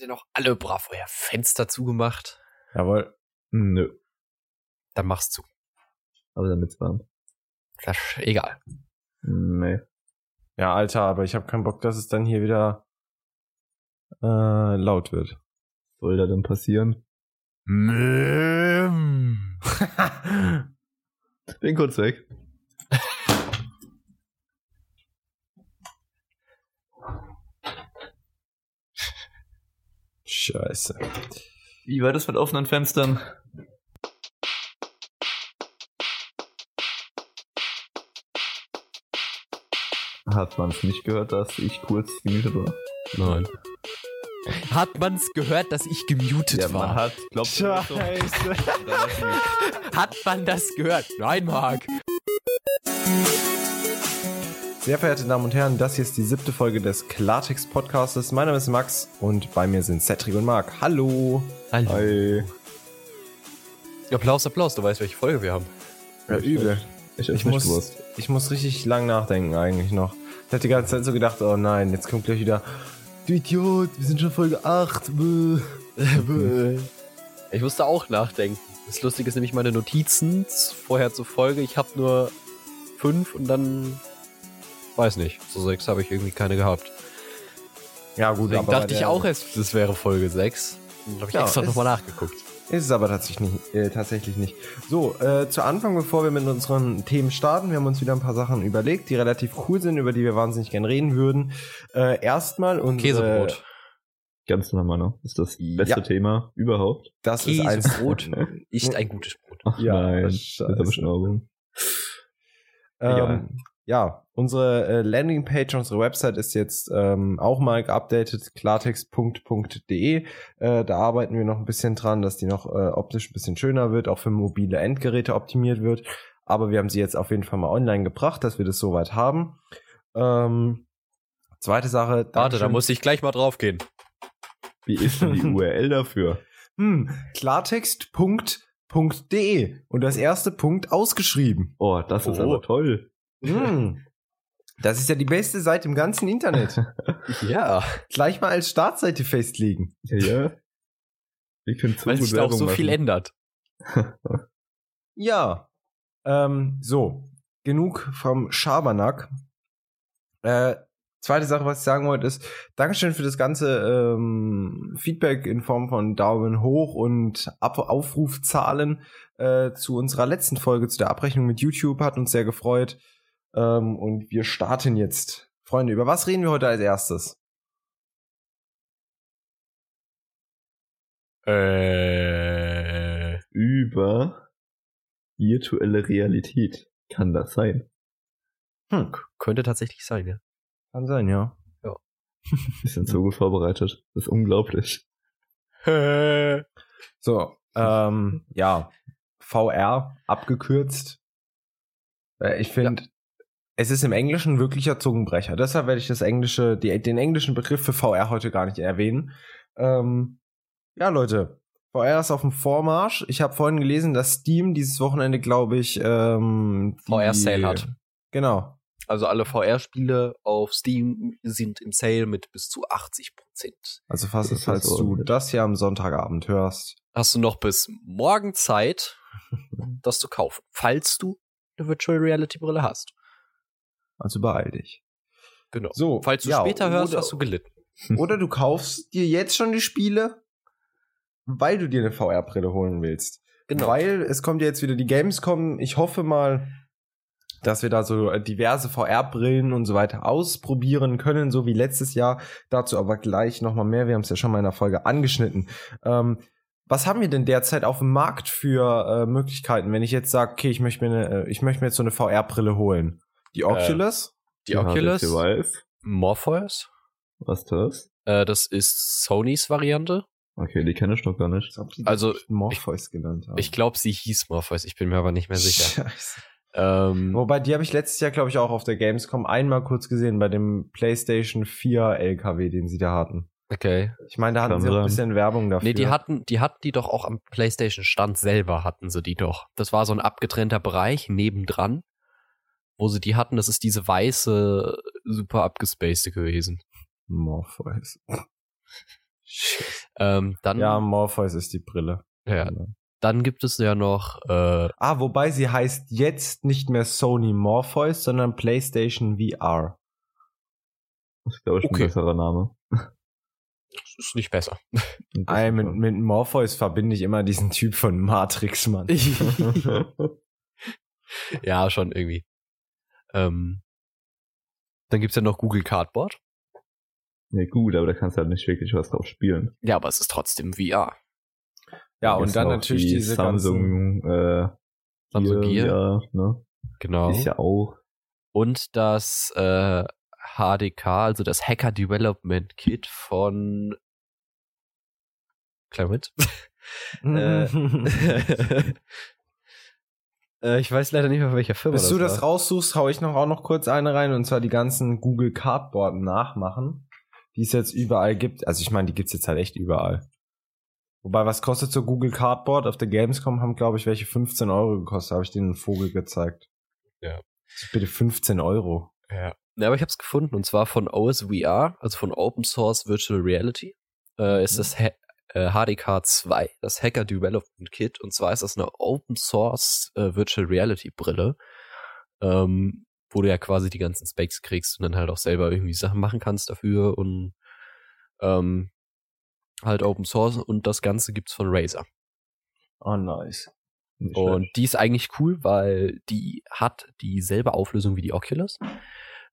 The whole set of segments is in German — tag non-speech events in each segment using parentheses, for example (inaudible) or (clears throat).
Ihr noch alle brav euer Fenster zugemacht? Jawohl. Nö. Dann mach's zu. Aber damit's warm. Das, egal. Nee. Ja, Alter, aber ich habe keinen Bock, dass es dann hier wieder äh, laut wird. Soll da denn passieren? (laughs) Bin kurz weg. Scheiße. Wie war das mit offenen Fenstern? Hat man es nicht gehört, dass ich kurz gemutet war? Nein. Hat man's gehört, dass ich gemutet Ja, war? man hat, glaubt? Scheiße. Hat man das gehört? Nein, Marc. Sehr verehrte Damen und Herren, das hier ist die siebte Folge des Klartext Podcastes. Mein Name ist Max und bei mir sind Cedric und Marc. Hallo. Hallo. Hi. Applaus, Applaus. Du weißt, welche Folge wir haben. Ja, übel. Ich Ich muss, ich muss richtig lang nachdenken eigentlich noch. Ich hatte die ganze Zeit so gedacht, oh nein, jetzt kommt gleich wieder, du Idiot, wir sind schon Folge 8. (laughs) Bäh. Ich musste auch nachdenken. Das Lustige ist nämlich meine Notizen vorher zur Folge. Ich habe nur fünf und dann weiß nicht. So sechs habe ich irgendwie keine gehabt. Ja gut, Deswegen aber dachte ich auch erst, das wäre Folge 6. Dann habe ich Ja, extra nochmal nachgeguckt. Ist es aber tatsächlich nicht. Äh, tatsächlich nicht. So, äh, zu Anfang, bevor wir mit unseren Themen starten, wir haben uns wieder ein paar Sachen überlegt, die relativ cool sind, über die wir wahnsinnig gern reden würden. Äh, erstmal unsere... Käsebrot. Ganz normal, ne? Ist das beste Ja. Thema überhaupt? Das ist eins... Käsebrot ist (laughs) ein gutes Brot. Ach Ja, nein, das ist aber. Egal. Ähm, ja, unsere äh, Landingpage, unsere Website ist jetzt ähm, auch mal geupdatet, klartext.de. Äh, da arbeiten wir noch ein bisschen dran, dass die noch äh, optisch ein bisschen schöner wird, auch für mobile Endgeräte optimiert wird. Aber wir haben sie jetzt auf jeden Fall mal online gebracht, dass wir das soweit haben. Ähm, zweite Sache. Warte, da muss ich gleich mal drauf gehen. Wie ist denn die (laughs) URL dafür? Hm, klartext.de und das erste Punkt ausgeschrieben. Oh, das ist Oh. aber toll. Hm. Das ist ja die beste Seite im ganzen Internet. (laughs) Ja, Gleich mal als Startseite festlegen. Ja, ja. Wir können weil gut sich da auch so viel machen. ändert. (laughs) Ja. Ähm, so, genug vom Schabernack. Äh, zweite Sache, was ich sagen wollte, ist, Dankeschön für das ganze ähm, Feedback in Form von Daumen hoch und Ab Aufrufzahlen äh, zu unserer letzten Folge, zu der Abrechnung mit YouTube, hat uns sehr gefreut. Ähm, und wir starten jetzt. Freunde, über was reden wir heute als erstes? Äh, Über virtuelle Realität. Kann das sein? Hm, könnte tatsächlich sein, ja. kann sein, ja. (laughs) Wir sind so gut vorbereitet. Das ist unglaublich. (laughs) So, ähm, ja, VR abgekürzt. Äh, ich finde, es ist im Englischen ein wirklicher Zungenbrecher. Deshalb werde ich das englische, die, den englischen Begriff für VR heute gar nicht erwähnen. Ähm, ja, Leute, VR ist auf dem Vormarsch. Ich habe vorhin gelesen, dass Steam dieses Wochenende, glaube ich, ähm, VR-Sale hat. Genau. Also alle VR-Spiele auf Steam sind im Sale mit bis zu 80 Prozent. Also fast, Das falls du ordentlich. das hier am Sonntagabend hörst. Hast du noch bis morgen Zeit, (laughs) das zu kaufen, falls du eine Virtual Reality Brille hast. Also beeil dich. Genau. So, Falls du ja, später hörst, oder- hast du gelitten. (laughs) Oder du kaufst dir jetzt schon die Spiele, weil du dir eine VR-Brille holen willst. Genau. Weil es kommt ja jetzt wieder die Gamescom. Ich hoffe mal, dass wir da so diverse VR-Brillen und so weiter ausprobieren können, so wie letztes Jahr. Dazu aber gleich nochmal mehr. Wir haben es ja schon mal in der Folge angeschnitten. Ähm, was haben wir denn derzeit auf dem Markt für äh, Möglichkeiten, wenn ich jetzt sage, okay, ich möchte mir, eine, äh, ich möchte mir jetzt so eine VR-Brille holen? Die Oculus? Die Oculus, HTC Vive. Morpheus, Was ist das? äh, das ist Sonys Variante. Okay, die kenne ich noch gar nicht. Die Also, Morpheus genannt haben. Ich glaube, sie hieß Morpheus, ich bin mir aber nicht mehr sicher. (laughs) Scheiße. ähm, Wobei, die habe ich letztes Jahr, glaube ich, auch auf der Gamescom einmal kurz gesehen bei dem PlayStation 4 LKW, den sie da hatten. okay. Ich meine, da hatten Kann sie auch ein bisschen Werbung dafür. Nee, die hatten, die hatten die doch auch am PlayStation Stand selber hatten sie die doch. Das war so ein abgetrennter Bereich nebendran, wo sie die hatten. Das ist diese weiße, super abgespacede gewesen. Morpheus. (laughs) Ähm, dann, Ja, ja, Morpheus ist die Brille. dann gibt es ja noch, äh, Ah, wobei sie heißt jetzt nicht mehr Sony Morpheus, sondern PlayStation VR. Das ist, glaube ich, Okay. ein besserer Name. das ist nicht besser. Ey, mit, mit Morpheus verbinde ich immer diesen Typ von Matrix, Mann. (laughs) (laughs) ja, schon irgendwie. Ähm, dann gibt's ja noch Google Cardboard. ja, gut, aber da kannst du halt nicht wirklich was drauf spielen. Ja, aber es ist trotzdem VR. Ja, Gibt's und dann natürlich die diese ganzen... Samsung, äh, Samsung Gear, Gear. Ne? Genau. Ist ja auch. Und das äh, HDK, also das Hacker Development Kit von Moment. (laughs) äh, (laughs) (laughs) äh, ich weiß leider nicht mehr, von welcher Firma Bis du das war. raussuchst, hau ich noch auch noch kurz eine rein und zwar die ganzen Google Cardboard nachmachen, die es jetzt überall gibt. Also ich meine, die gibt's jetzt halt echt überall. Wobei, was kostet so Google Cardboard? Auf der Gamescom haben, glaube ich, welche 15 Euro gekostet. Habe ich denen einen Vogel gezeigt. Ja. Bitte 15 Euro. Ja. ja, aber ich habe es gefunden und zwar von OSVR, also von Open Source Virtual Reality, äh, ist das ha HDK 2, das Hacker Development Kit. Und zwar ist das eine Open Source äh, Virtual Reality Brille, ähm, wo du ja quasi die ganzen Specs kriegst und dann halt auch selber irgendwie Sachen machen kannst dafür und ähm, halt Open Source und das Ganze gibt's von Razer. Oh, nice. Nicht Und schlecht. die ist eigentlich cool, weil die hat dieselbe Auflösung wie die Oculus.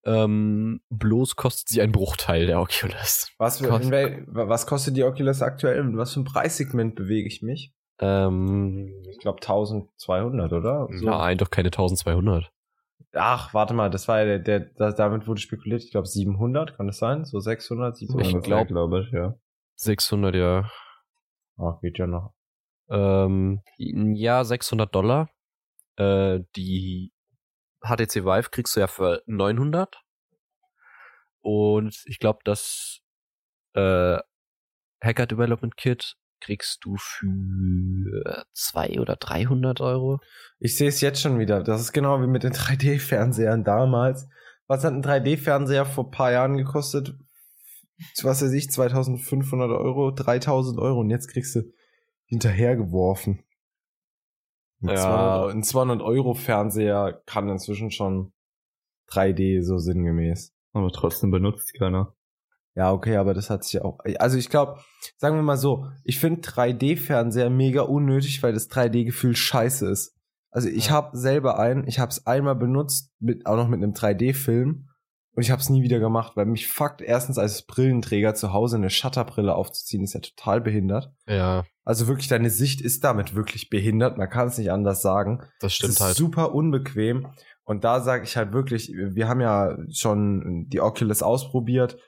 Ähm, bloß kostet sie einen Bruchteil der Oculus. Was, für, Kost- was kostet die Oculus aktuell? In was für ein Preissegment bewege ich mich? Ähm, Ich glaube 1200, oder? So. Nein, doch keine 1200. Ach, warte mal, das war ja der, der, da- damit wurde spekuliert, ich glaube 700, kann das sein? So 600, So 700? ich ungefähr, glaub- glaube ich, ja. 600, ja. Oh, geht ja noch. Ähm, ja, 600 Dollar. Äh, die HTC Vive kriegst du ja für 900. Und ich glaube, das äh, Hacker Development Kit kriegst du für 200 oder 300 Euro. Ich sehe es jetzt schon wieder. Das ist genau wie mit den (laughs) 3D-Fernsehern damals. Was hat ein 3D-Fernseher vor paar Jahren gekostet? Was weiß ich, 2500 Euro, 3000 Euro und jetzt kriegst du hinterhergeworfen. Ein Ja. 200 Ein 200 Euro Fernseher kann inzwischen schon 3D so sinngemäß. Aber trotzdem benutzt keiner. Ja, okay, aber das hat sich ja auch. Also ich glaube, sagen wir mal so, ich finde 3D-Fernseher mega unnötig, weil das 3D-Gefühl scheiße ist. Also ich Ja. habe selber einen, ich habe es einmal benutzt, mit, auch noch mit einem 3D-Film und ich habe es nie wieder gemacht, weil mich fuckt erstens als Brillenträger zu Hause eine Shutterbrille aufzuziehen, ist ja total behindert. Ja, Also wirklich, deine Sicht ist damit wirklich behindert, man kann es nicht anders sagen. das Es stimmt ist halt. super unbequem. Und da sage ich halt wirklich, wir haben ja schon die Oculus ausprobiert.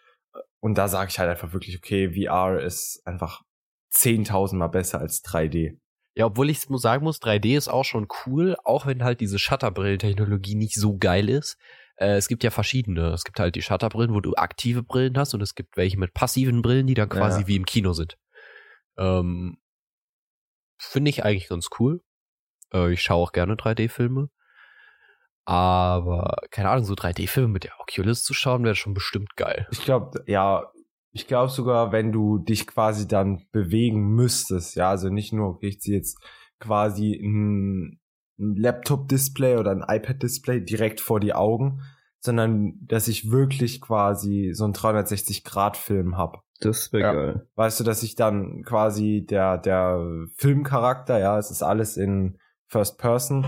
Und da sage ich halt einfach wirklich, okay, VR ist einfach 10.000 Mal besser als 3D. Ja, obwohl ich sagen muss, 3D ist auch schon cool, auch wenn halt diese Shutterbrillen-Technologie nicht so geil ist. Äh, es gibt ja verschiedene. Es gibt halt die Shutterbrillen, wo du aktive Brillen hast und es gibt welche mit passiven Brillen, die dann quasi Ja. wie im Kino sind. Ähm, Finde ich eigentlich ganz cool. Äh, ich schaue auch gerne 3D-Filme. Aber, keine Ahnung, so 3D-Filme mit der Oculus zu schauen, wäre schon bestimmt geil. Ich glaube, ja, ich glaube sogar, wenn du dich quasi dann bewegen müsstest, ja, also nicht nur, okay, ich ziehe jetzt quasi ein, ein Laptop-Display oder ein iPad-Display direkt vor die Augen, sondern dass ich wirklich quasi so einen 360-Grad-Film hab. Das wäre Ja. geil. Weißt du, dass ich dann quasi der, der Filmcharakter, ja, es ist alles in First Person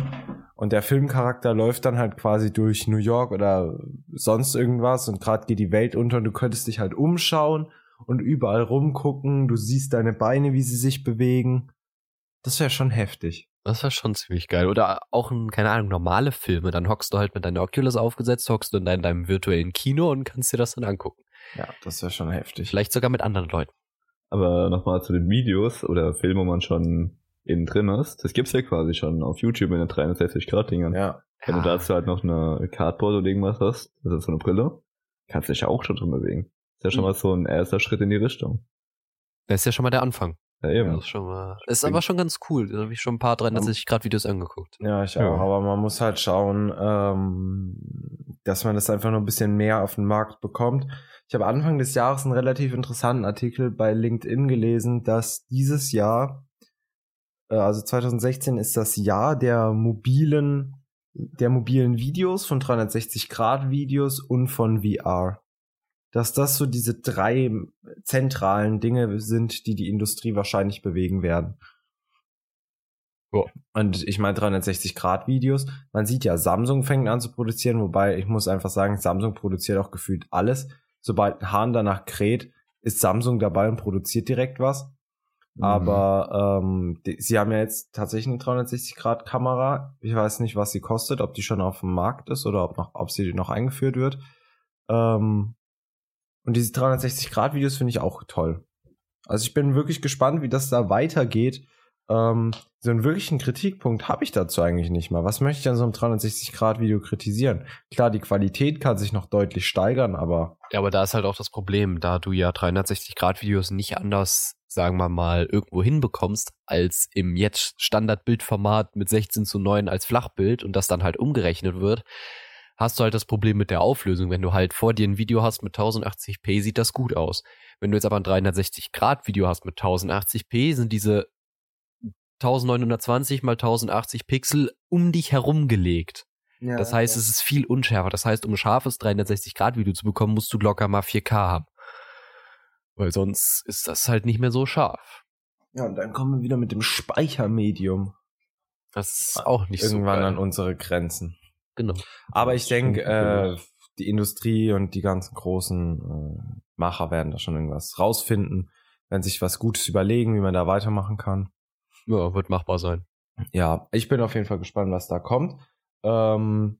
und der Filmcharakter läuft dann halt quasi durch New York oder sonst irgendwas und gerade geht die Welt unter und du könntest dich halt umschauen und überall rumgucken, du siehst deine Beine, wie sie sich bewegen. Das wäre schon heftig. Das wäre schon ziemlich geil. Oder auch, ein, keine Ahnung, normale Filme. Dann hockst du halt mit deiner Oculus aufgesetzt, hockst du in deinem, deinem virtuellen Kino und kannst dir das dann angucken. Ja, das wäre schon heftig. Vielleicht sogar mit anderen Leuten. Aber nochmal zu den Videos oder Filmen, wo man schon innen drin ist. Das gibt's ja quasi schon auf YouTube in den 360-Grad-Dingern. Ja. Wenn du dazu halt noch eine Cardboard oder irgendwas hast, das ist so eine Brille, kannst du dich ja auch schon drin bewegen. Ist ja schon Mhm. mal so ein erster Schritt in die Richtung. Das ist ja schon mal der Anfang. Ja, Das eben. ist schon mal. Das ist aber schon ganz cool. Da habe ich schon ein paar 360 Grad Videos angeguckt. Ja, ich Ja. auch. Aber man muss halt schauen, ähm, dass man das einfach noch ein bisschen mehr auf den Markt bekommt. Ich habe Anfang des Jahres einen relativ interessanten Artikel bei LinkedIn gelesen, dass dieses Jahr, äh, also 2016 ist das Jahr der mobilen, der mobilen Videos, von 360 Grad Videos und von VR. Dass das so diese drei zentralen Dinge sind, die die Industrie wahrscheinlich bewegen werden. Ja. Und ich meine 360 Grad Videos. Man sieht ja, Samsung fängt an zu produzieren, wobei ich muss einfach sagen, Samsung produziert auch gefühlt alles. Sobald ein Hahn danach kräht, ist Samsung dabei und produziert direkt was. Mhm. Aber ähm, die, sie haben ja jetzt tatsächlich eine 360 Grad Kamera. Ich weiß nicht, was sie kostet, ob die schon auf dem Markt ist oder ob noch, ob sie noch eingeführt wird. Ähm, und diese 360 Grad Videos finde ich auch toll. Also ich bin wirklich gespannt, wie das da weitergeht. Ähm, so einen wirklichen Kritikpunkt habe ich dazu eigentlich nicht mal. Was möchte ich an so einem 360-Grad-Video kritisieren? Klar, die Qualität kann sich noch deutlich steigern, aber Ja, aber da ist halt auch das Problem, da du ja 360-Grad-Videos nicht anders, sagen wir mal, irgendwo hinbekommst, als im jetzt Standard-Bildformat mit 16 zu 9 als Flachbild und das dann halt umgerechnet wird, hast du halt das Problem mit der Auflösung. Wenn du halt vor dir ein Video hast mit 1080p, sieht das gut aus. Wenn du jetzt aber ein 360-Grad-Video hast mit 1080p, sind diese 1920 mal 1080 Pixel um dich herum gelegt. ja, Das heißt, es ist viel unschärfer. Das heißt, um ein scharfes 360-Grad-Video zu bekommen, musst du locker mal 4K haben. Weil sonst ist das halt nicht mehr so scharf. ja, und dann kommen wir wieder mit dem Speichermedium Das ist auch nicht irgendwann so an unsere Grenzen. Genau. Aber ich denke, äh, die Industrie und die ganzen großen äh, Macher werden da schon irgendwas rausfinden, wenn sich was Gutes überlegen, wie man da weitermachen kann. Ja, wird machbar sein. Ja, ich bin auf jeden Fall gespannt, was da kommt. Ähm,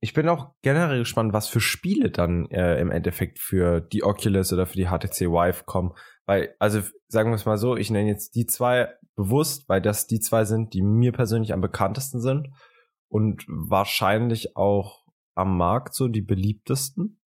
ich bin auch generell gespannt, was für Spiele dann äh, im Endeffekt für die Oculus oder für die HTC Vive kommen. Weil, also sagen wir es mal so, ich nenne jetzt die zwei bewusst, weil das die zwei sind, die mir persönlich am bekanntesten sind und wahrscheinlich auch am Markt so die beliebtesten.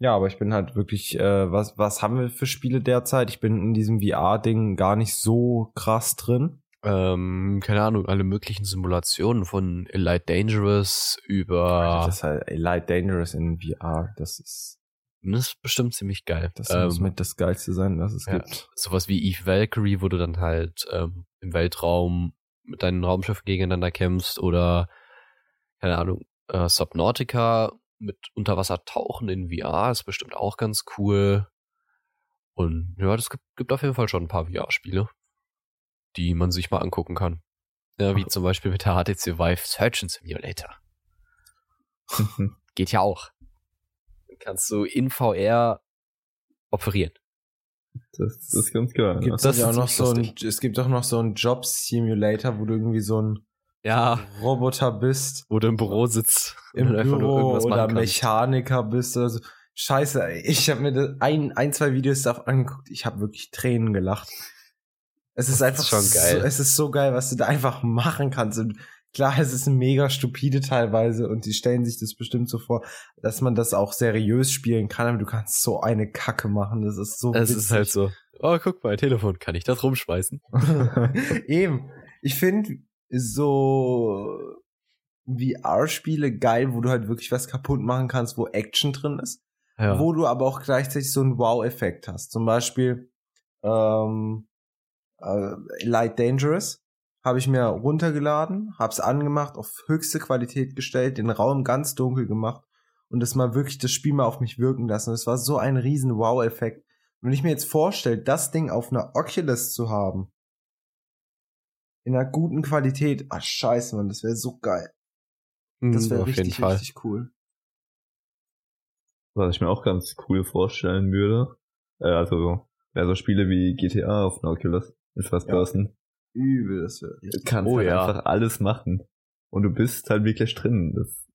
Ja, aber ich bin halt wirklich, äh, was, was haben wir für Spiele derzeit? Ich bin in diesem VR-Ding gar nicht so krass drin. Ähm, keine Ahnung, alle möglichen Simulationen von Elite Dangerous über. Das ist halt Light Dangerous in VR. Das ist, Das ist bestimmt ziemlich geil. das muss ähm, mit das Geilste sein, was es ja, gibt. sowas wie Eve Valkyrie, wo du dann halt ähm, im Weltraum mit deinen Raumschiffen gegeneinander kämpfst oder, keine Ahnung, äh, Subnautica mit Unterwassertauchen in VR ist bestimmt auch ganz cool. Und ja, das gibt, gibt auf jeden Fall schon ein paar VR-Spiele, die man sich mal angucken kann. Ja, wie (laughs) zum Beispiel mit der HTC Vive Surgeon Simulator. (laughs) Geht ja auch. Kannst du in VR operieren. Das, das ist ganz geil. Gibt es Das ja auch noch so ein, es gibt auch noch so einen Job Simulator, wo du irgendwie so ein Ja, Roboter bist, wo du im Büro sitzt im Büro oder. Mechaniker bist oder so. Scheiße, ich habe mir das ein, ein, zwei Videos davon angeguckt. Ich habe wirklich Tränen gelacht. Es ist Das einfach ist schon geil. So, es ist so geil, was du da einfach machen kannst. Und klar, es ist mega stupide teilweise und die stellen sich das bestimmt so vor, dass man das auch seriös spielen kann, aber du kannst so eine Kacke machen. Das ist so Es ist halt so, oh, guck mal, Telefon, kann ich das rumschmeißen? (laughs) Eben. Ich finde so VR-Spiele geil, wo du halt wirklich was kaputt machen kannst, wo Action drin ist, Ja. wo du aber auch gleichzeitig so einen Wow-Effekt hast. Zum Beispiel ähm, äh, Light Dangerous habe ich mir runtergeladen, hab's angemacht, auf höchste Qualität gestellt, den Raum ganz dunkel gemacht und das mal wirklich das Spiel mal auf mich wirken lassen. Es war so ein riesen Wow-Effekt. Wenn ich mir jetzt vorstelle, das Ding auf einer Oculus zu haben, in einer guten Qualität, ah scheiße, man, das wäre so geil. Das Mhm, wäre auf jeden richtig, richtig cool. Was ich mir auch ganz cool vorstellen würde, äh, also wäre so Spiele wie GTA auf einer Oculus mit First Ja. Person. Übel, das wäre Du kannst Oh halt ja. einfach alles machen. Und du bist halt wirklich drin. Das,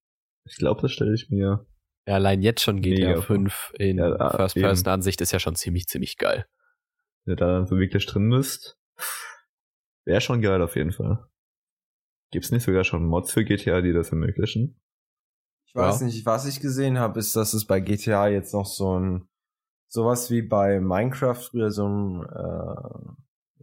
ich glaube, das stelle ich mir. Ja, allein jetzt schon GTA Mega. 5 in Ja, First-Person-Ansicht ist ja schon ziemlich, ziemlich geil. Wenn du da dann so wirklich drin bist, wäre schon geil auf jeden Fall. Gibt's nicht sogar schon Mods für GTA, die das ermöglichen? Ich weiß Ja. nicht, was ich gesehen habe, ist, dass es bei GTA jetzt noch so ein sowas wie bei Minecraft früher so ein äh,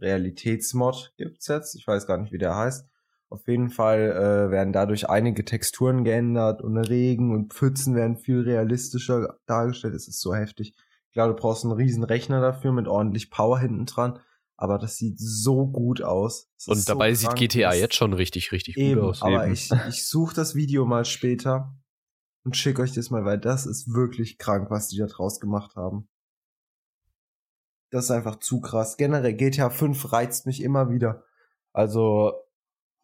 Realitätsmod gibt's jetzt. Ich weiß gar nicht, wie der heißt, Auf jeden Fall äh, werden dadurch einige Texturen geändert und Regen und Pfützen werden viel realistischer dargestellt. Es ist so heftig. Ich glaube, du brauchst einen riesen Rechner dafür mit ordentlich Power hinten dran. Aber das sieht so gut aus. Ist Und so dabei sieht krank. GTA Das- jetzt schon richtig, richtig Eben, gut aus. aber eben. ich, ich suche das Video mal später und schicke euch das mal, weil das ist wirklich krank, was die da draus gemacht haben. Das ist einfach zu krass. Generell GTA 5 reizt mich immer wieder. Also,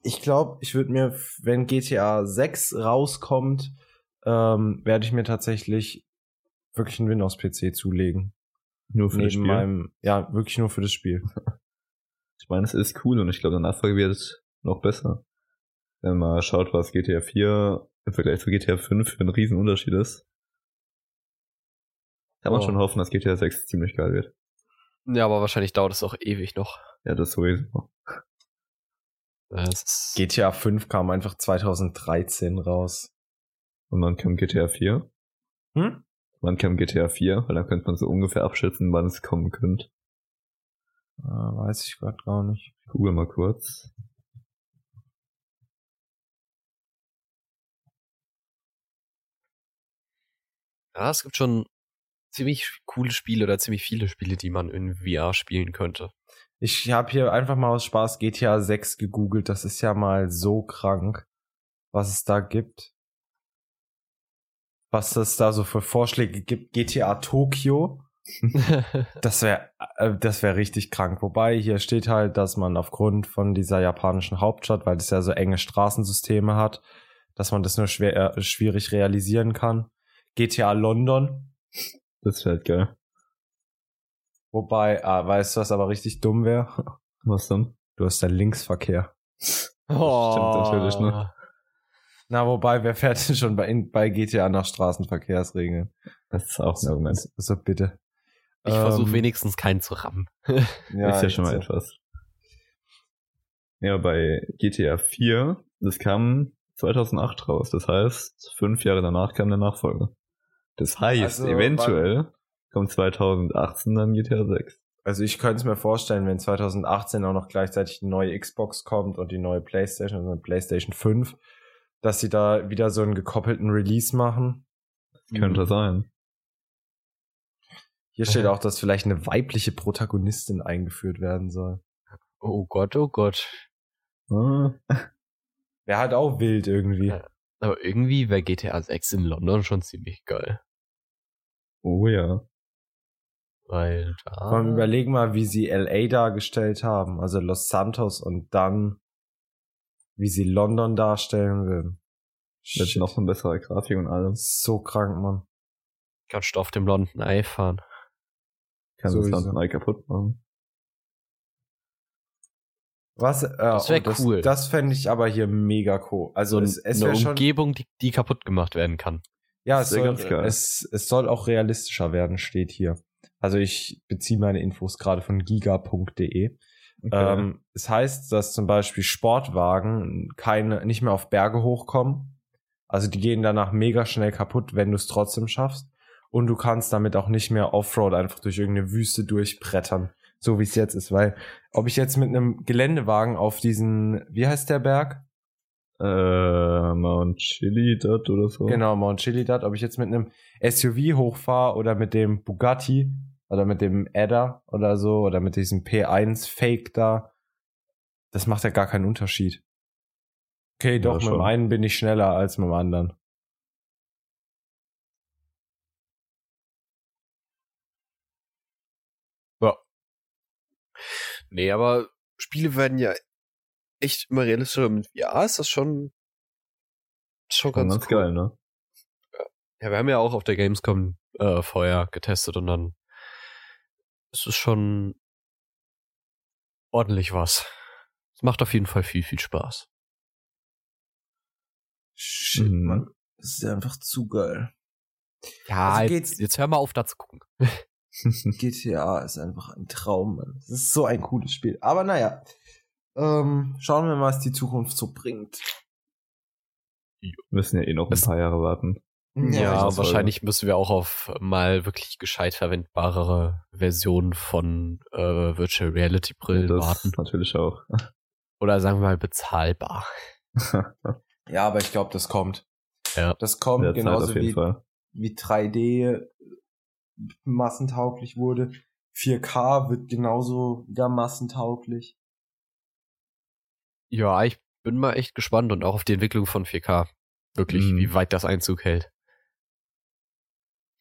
ich glaube, ich würde mir, wenn GTA 6 rauskommt, ähm, werde ich mir tatsächlich wirklich einen Windows-PC zulegen. Nur für das Neben Spiel. meinem, ja, wirklich nur für das Spiel. (laughs) Ich meine, es ist cool und ich glaube, der Nachfolger wird noch besser. Wenn man schaut, was GTA 4 im Vergleich zu GTA 5 für einen riesen Unterschied ist, kann man Oh. schon hoffen, dass GTA 6 ziemlich geil wird. Ja, aber wahrscheinlich dauert es auch ewig noch. Ja, das sowieso. Das GTA 5 kam einfach 2013 raus. Und dann kam GTA 4. Hm? Wann kam GTA 4? Weil dann könnte man so ungefähr abschätzen, wann es kommen könnte. Äh, weiß ich gerade gar nicht. Google mal kurz. ja, es gibt schon ziemlich coole Spiele oder ziemlich viele Spiele, die man in VR spielen könnte. Ich habe hier einfach mal aus Spaß GTA 6 gegoogelt. Das ist ja mal so krank, was es da gibt. Was es da so für Vorschläge gibt. GTA Tokio. (laughs) Das wäre äh, das wäre richtig krank. Wobei hier steht halt, dass man aufgrund von dieser japanischen Hauptstadt, weil das ja so enge Straßensysteme hat, dass man das nur schwer, äh, schwierig realisieren kann. GTA London. Das wäre halt geil. Wobei, ah, weißt du, was aber richtig dumm wäre? (laughs) Was dann? Du hast ja Linksverkehr. oh, natürlich, ne? Na, wobei, wer fährt denn schon bei, bei GTA nach Straßenverkehrsregeln? Das ist auch ein Argument. So, so bitte. Ich versuche Ähm, wenigstens keinen zu rammen. (laughs) Ja, ist ja schon mal jetzt, etwas. Ja, bei GTA 4, das kam 2008 raus. Das heißt, fünf Jahre danach kam der Nachfolger. Das heißt, Also, eventuell kommt 2018 dann GTA 6. Also ich könnte es mir vorstellen, wenn 2018 auch noch gleichzeitig die neue Xbox kommt und die neue Playstation, also eine Playstation 5, dass sie da wieder so einen gekoppelten Release machen. Könnte sein. Hier steht auch, dass vielleicht eine weibliche Protagonistin eingeführt werden soll. Oh Gott, oh Gott. Ah, Wäre halt auch wild irgendwie. Ja. Aber irgendwie wäre GTA 6 in London schon ziemlich geil. Oh ja. Weil da. Vor allem überleg mal, wie sie LA dargestellt haben, also Los Santos und dann, wie sie London darstellen würden. Mit Shit. noch eine bessere Grafik und alles. so krank, Mann. kannst du auf dem blonden Ei fahren. Kann das Sowieso. Land neu kaputt machen. Was? Äh, Das wär oh, cool. Das fände ich aber hier mega cool. Also So es, es eine wäre schon. Umgebung, die, die kaputt gemacht werden kann. Ja, Das es soll, ganz geil. es, es soll auch realistischer werden, steht hier. Also ich beziehe meine Infos gerade von giga.de. Okay. Ähm, es heißt, dass zum Beispiel Sportwagen keine, nicht mehr auf Berge hochkommen. Also die gehen danach mega schnell kaputt, wenn du es trotzdem schaffst. Und du kannst damit auch nicht mehr Offroad einfach durch irgendeine Wüste durchbrettern, so wie es jetzt ist. Weil ob ich jetzt mit einem Geländewagen auf diesen, wie heißt der Berg? äh, Mount Chili dort oder so. Genau, Mount Chiliad, ob ich jetzt mit einem SUV hochfahre oder mit dem Bugatti oder mit dem Adder oder so oder mit diesem P1 Fake da, das macht ja gar keinen Unterschied. Okay, doch, mit schon. dem einen bin ich schneller als mit dem anderen. Nee, aber Spiele werden ja echt immer realistischer mit VR. Ist das schon, schon ganz, ganz cool. geil, ne? Ja, wir haben ja auch auf der Gamescom äh, vorher getestet und dann ist es schon ordentlich was. Es macht auf jeden Fall viel, viel Spaß. Shit, Mhm. Mann. Das ist einfach zu geil. Ja, Also jetzt, geht's- jetzt hör mal auf, da zu gucken. (laughs) (laughs) GTA ist einfach ein Traum, Mann. Das ist so ein cooles Spiel. Aber naja, ähm, schauen wir mal, was die Zukunft so bringt. Müssen ja eh noch ein paar Jahre warten. Ja, das wahrscheinlich müssen wir auch auf mal wirklich gescheit verwendbare Versionen von äh, Virtual Reality Brillen das warten. natürlich auch. (laughs) Oder sagen wir mal bezahlbar. (laughs) Ja, aber ich glaube, das kommt. Ja. Das kommt Der Zeit genauso wie, Fall. wie 3D massentauglich wurde. 4K wird genauso wieder massentauglich. Ja, ich bin mal echt gespannt und auch auf die Entwicklung von 4K. Wirklich, Mhm. wie weit das Einzug hält.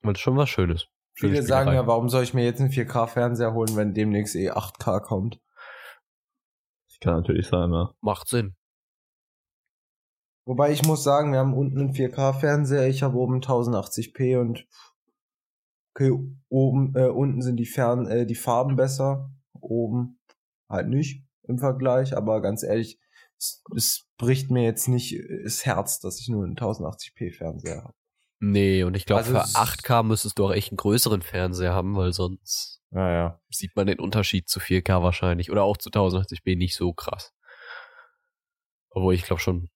Und schon was Schönes. Schöne Viele sagen ja, warum soll ich mir jetzt einen 4K-Fernseher holen, wenn demnächst eh 8K kommt? Das kann natürlich sein, ja. Macht Sinn. Wobei ich muss sagen, wir haben unten einen 4K-Fernseher, ich habe oben 1080p und okay, oben, äh, unten sind die Fern, äh, die Farben besser, oben halt nicht im Vergleich, aber ganz ehrlich, es, es bricht mir jetzt nicht das Herz, dass ich nur einen 1080p Fernseher habe. Nee, und ich glaube, Also für es- 8K müsstest du auch echt einen größeren Fernseher haben, weil sonst Naja. sieht man den Unterschied zu 4K wahrscheinlich. Oder auch zu 1080p nicht so krass. Obwohl ich glaube schon,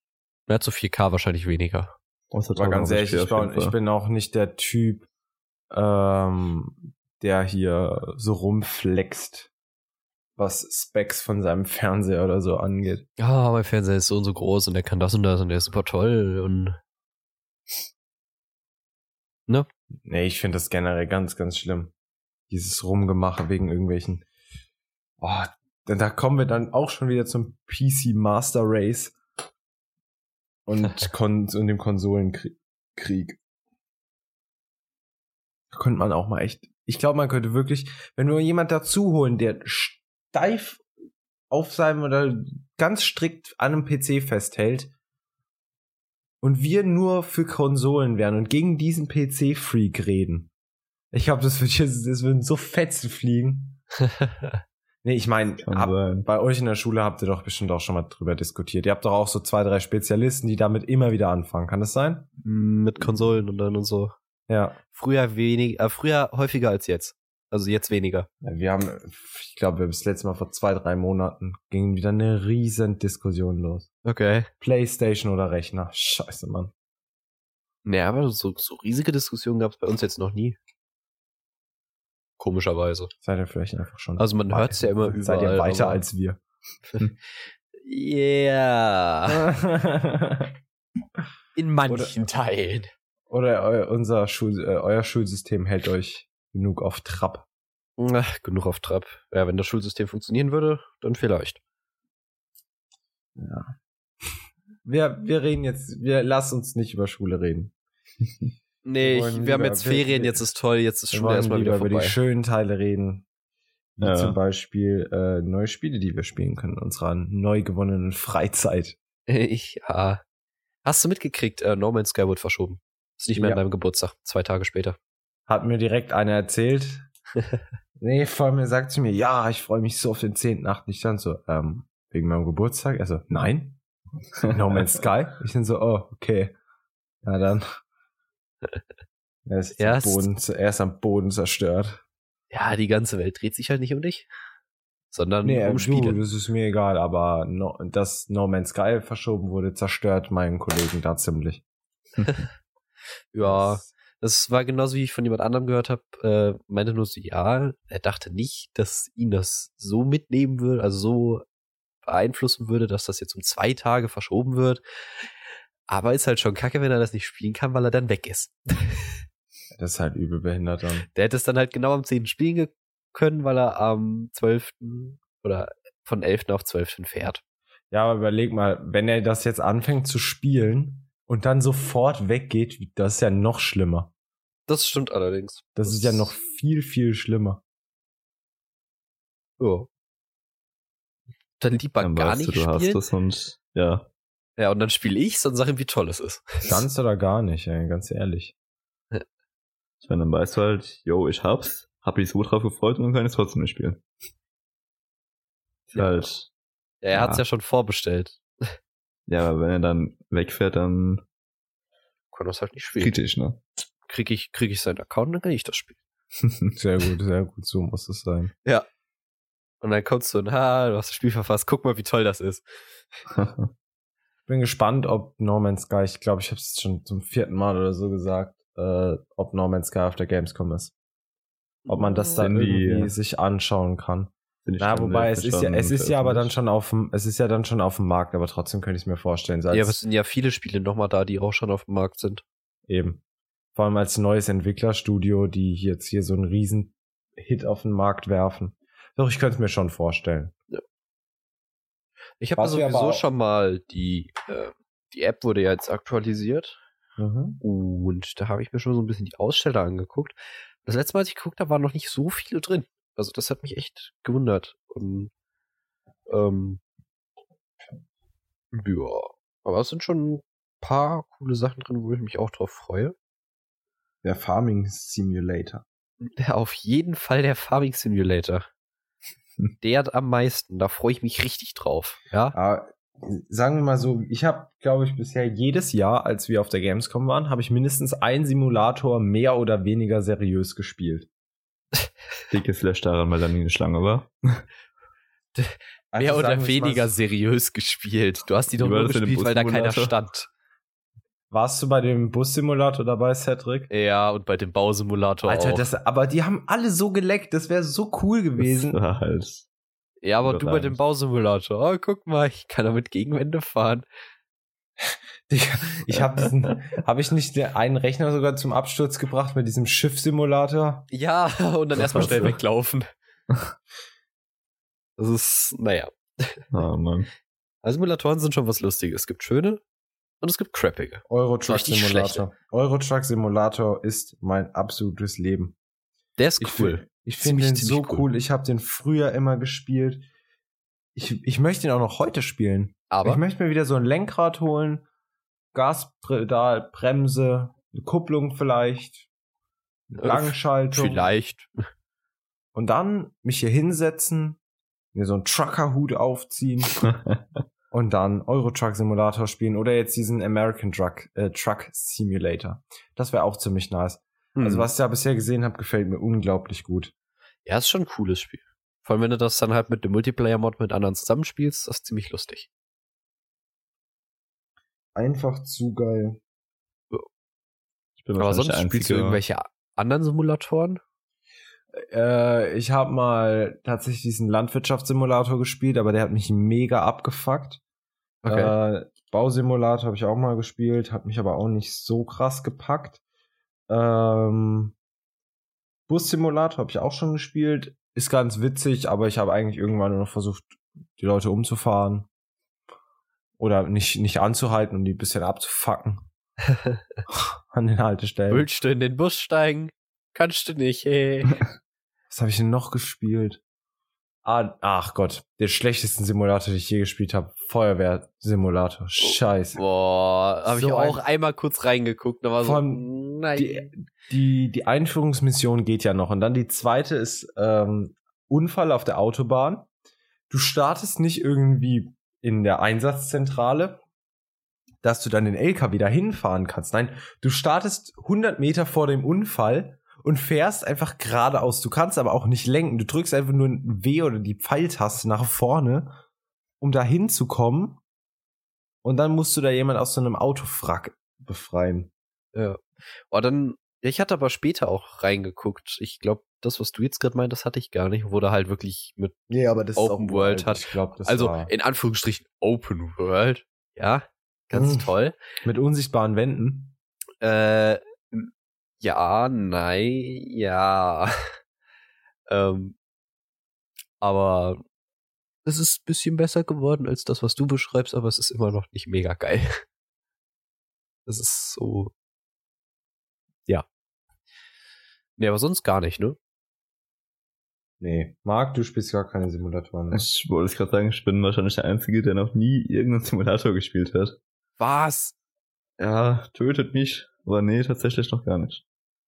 mehr zu 4K wahrscheinlich weniger. Aber ganz 1080p ehrlich, ich, ich bin auch nicht der Typ, ähm, der hier so rumflext, was Specs von seinem Fernseher oder so angeht. Ja, mein Fernseher ist so und so groß und der kann das und das und der ist super toll und Nee, ich finde das generell ganz, ganz schlimm. Dieses Rumgemache wegen irgendwelchen. Oh, denn da kommen wir dann auch schon wieder zum PC Master Race und, (laughs) und dem Konsolenkrieg. Könnte man auch mal echt. Ich glaube, man könnte wirklich, wenn wir jemand dazu holen, der steif auf seinem oder ganz strikt an einem PC festhält und wir nur für Konsolen wären und gegen diesen PC-Freak reden. Ich glaube, das wird das würden so Fetzen fliegen. (laughs) Nee, ich meine, bei euch in der Schule habt ihr doch bestimmt auch schon mal drüber diskutiert. Ihr habt doch auch so zwei, drei Spezialisten, die damit immer wieder anfangen. Kann das sein? mit Konsolen und dann und so. Ja. Früher wenig, äh, früher häufiger als jetzt. Also jetzt weniger. Ja, Wir haben, ich glaube, wir haben das letzte Mal vor zwei, drei Monaten ging wieder eine riesen Diskussion los. Okay. Playstation oder Rechner. Scheiße, Mann. Nee, aber so, so riesige Diskussionen gab es bei uns jetzt noch nie. Komischerweise. Seid ihr vielleicht einfach schon. Also man hört's ja immer Seid ihr überall, weiter als wir. (laughs) Yeah. (laughs) In manchen Teilen. Oder eu, unser Schul, äh, euer Schulsystem hält euch genug auf Trab. Ach, genug auf Trab. Ja, wenn das Schulsystem funktionieren würde, dann vielleicht. Ja. Wir, wir reden jetzt, wir lass uns nicht über Schule reden. (laughs) Nee, Wir ich, wir haben lieber- jetzt wir- Ferien, jetzt ist toll, jetzt ist Schule erstmal wieder über vorbei. die schönen Teile reden. Wie Ja. zum Beispiel äh, neue Spiele, die wir spielen können in unserer neu gewonnenen Freizeit. Ich, (laughs) ja. Hast du mitgekriegt, äh, No Man's Sky wurde verschoben. Ist nicht mehr Ja. an deinem Geburtstag, zwei Tage später. Hat mir direkt einer erzählt. (laughs) nee, vor mir sagt sie mir, ja, ich freue mich so auf den 10.8. Ich dann so, ähm, wegen meinem Geburtstag? Also, nein. No Man's Sky? Ich dann so, oh, okay. Ja, dann. (laughs) Er ist, Ja, am Boden, er ist am Boden zerstört. Ja, die ganze Welt dreht sich halt nicht um dich, sondern Nee, um du, Spiele. das ist mir egal, aber no, dass No Man's Sky verschoben wurde, zerstört meinen Kollegen da ziemlich. (laughs) ja, Das- war genauso wie ich von jemand anderem gehört habe, äh, meinte nur so, ja, er dachte nicht, dass ihn das so mitnehmen würde, also so beeinflussen würde, dass das jetzt um zwei Tage verschoben wird. Aber ist halt schon kacke, wenn er das nicht spielen kann, weil er dann weg ist. (laughs) Das ist halt übel behindert dann. Der hätte es dann halt genau am 10. spielen können, weil er am 12. oder von 11. auf 12. fährt. Ja, aber überleg mal, wenn er das jetzt anfängt zu spielen und dann sofort weggeht, das ist ja noch schlimmer. Das stimmt allerdings. Das ist ja noch viel, viel schlimmer. Ja. Dann lieber Dann gar weißt nicht du, du hast spielen. es und ja. Ja, und dann spiele ich's und sag ihm, wie toll es ist. (laughs) Ganz oder gar nicht, ey, ganz ehrlich. Ich meine, dann weißt du halt, yo, ich hab's, hab mich so drauf gefreut und dann kann ich es trotzdem nicht spielen. Ja. halt, Ja, er Ja. hat's ja schon vorbestellt. ja, aber wenn er dann wegfährt, dann Kann das halt nicht spielen. kritisch, ne? Krieg ich, krieg ich seinen Account, dann kann ich das spielen. (laughs) Sehr gut, sehr gut, so muss es sein. Und dann kommst du und, ha, du hast das Spiel verfasst, guck mal, wie toll das ist. (laughs) Bin gespannt, ob No Man's Sky, ich glaube, ich habe es schon zum vierten Mal oder so gesagt, äh, ob No Man's Sky auf der Gamescom ist. Ob man das da Sind die- irgendwie sich anschauen kann. Na, wobei es ist ja, es ist ja aber dann schon auf dem, es ist ja dann schon auf dem Markt, aber trotzdem könnte ich es mir vorstellen. So Ja, aber es sind ja viele Spiele nochmal da, die auch schon auf dem Markt sind. eben. Vor allem als neues Entwicklerstudio, die jetzt hier so einen riesen Hit auf den Markt werfen. Doch, ich könnte es mir schon vorstellen. Ich habe sowieso schon mal die, äh, die App wurde ja jetzt aktualisiert Mhm. und da habe ich mir schon so ein bisschen die Aussteller angeguckt. Das letzte Mal, als ich geguckt habe, waren noch nicht so viele drin. Also das hat mich echt gewundert. Und ähm, ja, aber es sind schon ein paar coole Sachen drin, wo ich mich auch drauf freue. Der Farming Simulator. Ja, (laughs) auf jeden Fall der Farming Simulator. (laughs) Der hat am meisten. Da freue ich mich richtig drauf. Ja. Aber sagen wir mal so, ich habe, glaube ich, bisher jedes Jahr, als wir auf der Gamescom waren, habe ich mindestens einen Simulator mehr oder weniger seriös gespielt. Dicke Flash daran, weil da nie eine Schlange war. Mehr oder weniger seriös gespielt. Du hast die doch nur gespielt, weil da keiner stand. Warst du bei dem Bussimulator dabei, Cedric? Ja, und bei dem Bausimulator Alter, auch. das, aber die haben alle so geleckt, das wäre so cool gewesen. Das war halt. ja, aber du bei dem. Bausimulator. Oh, guck mal, ich kann damit Gegenwände fahren. (laughs) Ich, ich habe diesen, habe ich nicht den einen Rechner sogar zum Absturz gebracht mit diesem Schiffsimulator? Ja, und dann erstmal schnell du? weglaufen. (laughs) Das ist, naja. Ah, Mann. Also Simulatoren sind schon was Lustiges. Es gibt schöne und es gibt crappige. Eurotruck Richtig Simulator. Eurotruck Simulator ist mein absolutes Leben. Der ist Ich cool. find- Ich finde den so cool. cool. Ich habe den früher immer gespielt. Ich, ich möchte ihn auch noch heute spielen. Aber ich möchte mir wieder so ein Lenkrad holen, Gaspedal, Bremse, eine Kupplung vielleicht, eine Äh, Langschaltung. vielleicht. Und dann mich hier hinsetzen, mir so einen Trucker-Hut aufziehen (laughs) und dann Euro-Truck Simulator spielen oder jetzt diesen American Truck, äh, Truck Simulator. Das wäre auch ziemlich nice. Also Hm. was ich da bisher gesehen habe, gefällt mir unglaublich gut. Ja, ist schon ein cooles Spiel. Vor allem, wenn du das dann halt mit dem Multiplayer-Mod mit anderen zusammenspielst, das ist ziemlich lustig. Einfach zu geil. Ich bin Aber sonst spielst du irgendwelche anderen Simulatoren? Äh, ich habe mal tatsächlich diesen Landwirtschaftssimulator gespielt, aber der hat mich mega abgefuckt. Äh, Bausimulator habe ich auch mal gespielt, hat mich aber auch nicht so krass gepackt. Ähm, Bussimulator habe ich auch schon gespielt, ist ganz witzig, aber ich habe eigentlich irgendwann nur noch versucht, die Leute umzufahren oder nicht nicht anzuhalten und die ein bisschen abzufacken (laughs) an den Haltestellen. Willst du in den Bus steigen? Kannst du nicht, hey. (laughs) Was habe ich denn noch gespielt? Ah, ach Gott, den schlechtesten Simulator, den ich je gespielt habe. Feuerwehrsimulator. Scheiße. Boah, habe So ich auch ein- einmal kurz reingeguckt, aber so, nein. Die, die, die Einführungsmission geht ja noch. Und dann die zweite ist ähm, Unfall auf der Autobahn. Du startest nicht irgendwie in der Einsatzzentrale, dass du dann den LKW da hinfahren kannst. Nein, du startest 100 Meter vor dem Unfall und fährst einfach geradeaus. Du kannst aber auch nicht lenken. Du drückst einfach nur ein W oder die Pfeiltaste nach vorne, um da hinzukommen. Und dann musst du da jemand aus so einem Autofrack befreien. Ja. Oh, dann, ja, ich hatte aber später auch reingeguckt. Ich glaube, das, was du jetzt gerade meintest, hatte ich gar nicht. Wurde halt wirklich mit, Nee, aber das Open World hat- Ich glaube, das also war in Anführungsstrichen Open World. Ja, ganz Hm. toll. mit unsichtbaren Wänden. Äh, ja, nein, ja. (laughs) ähm, aber es ist ein bisschen besser geworden als das, was du beschreibst, aber es ist immer noch nicht mega geil. (laughs) Es ist so. Ja. Nee, aber sonst gar nicht, ne? Nee, Marc, du spielst gar keine Simulatoren. Ne? Ich wollte es gerade sagen, ich bin wahrscheinlich der Einzige, der noch nie irgendeinen Simulator gespielt hat. Was? Ja, tötet mich. Aber nee, tatsächlich noch gar nicht.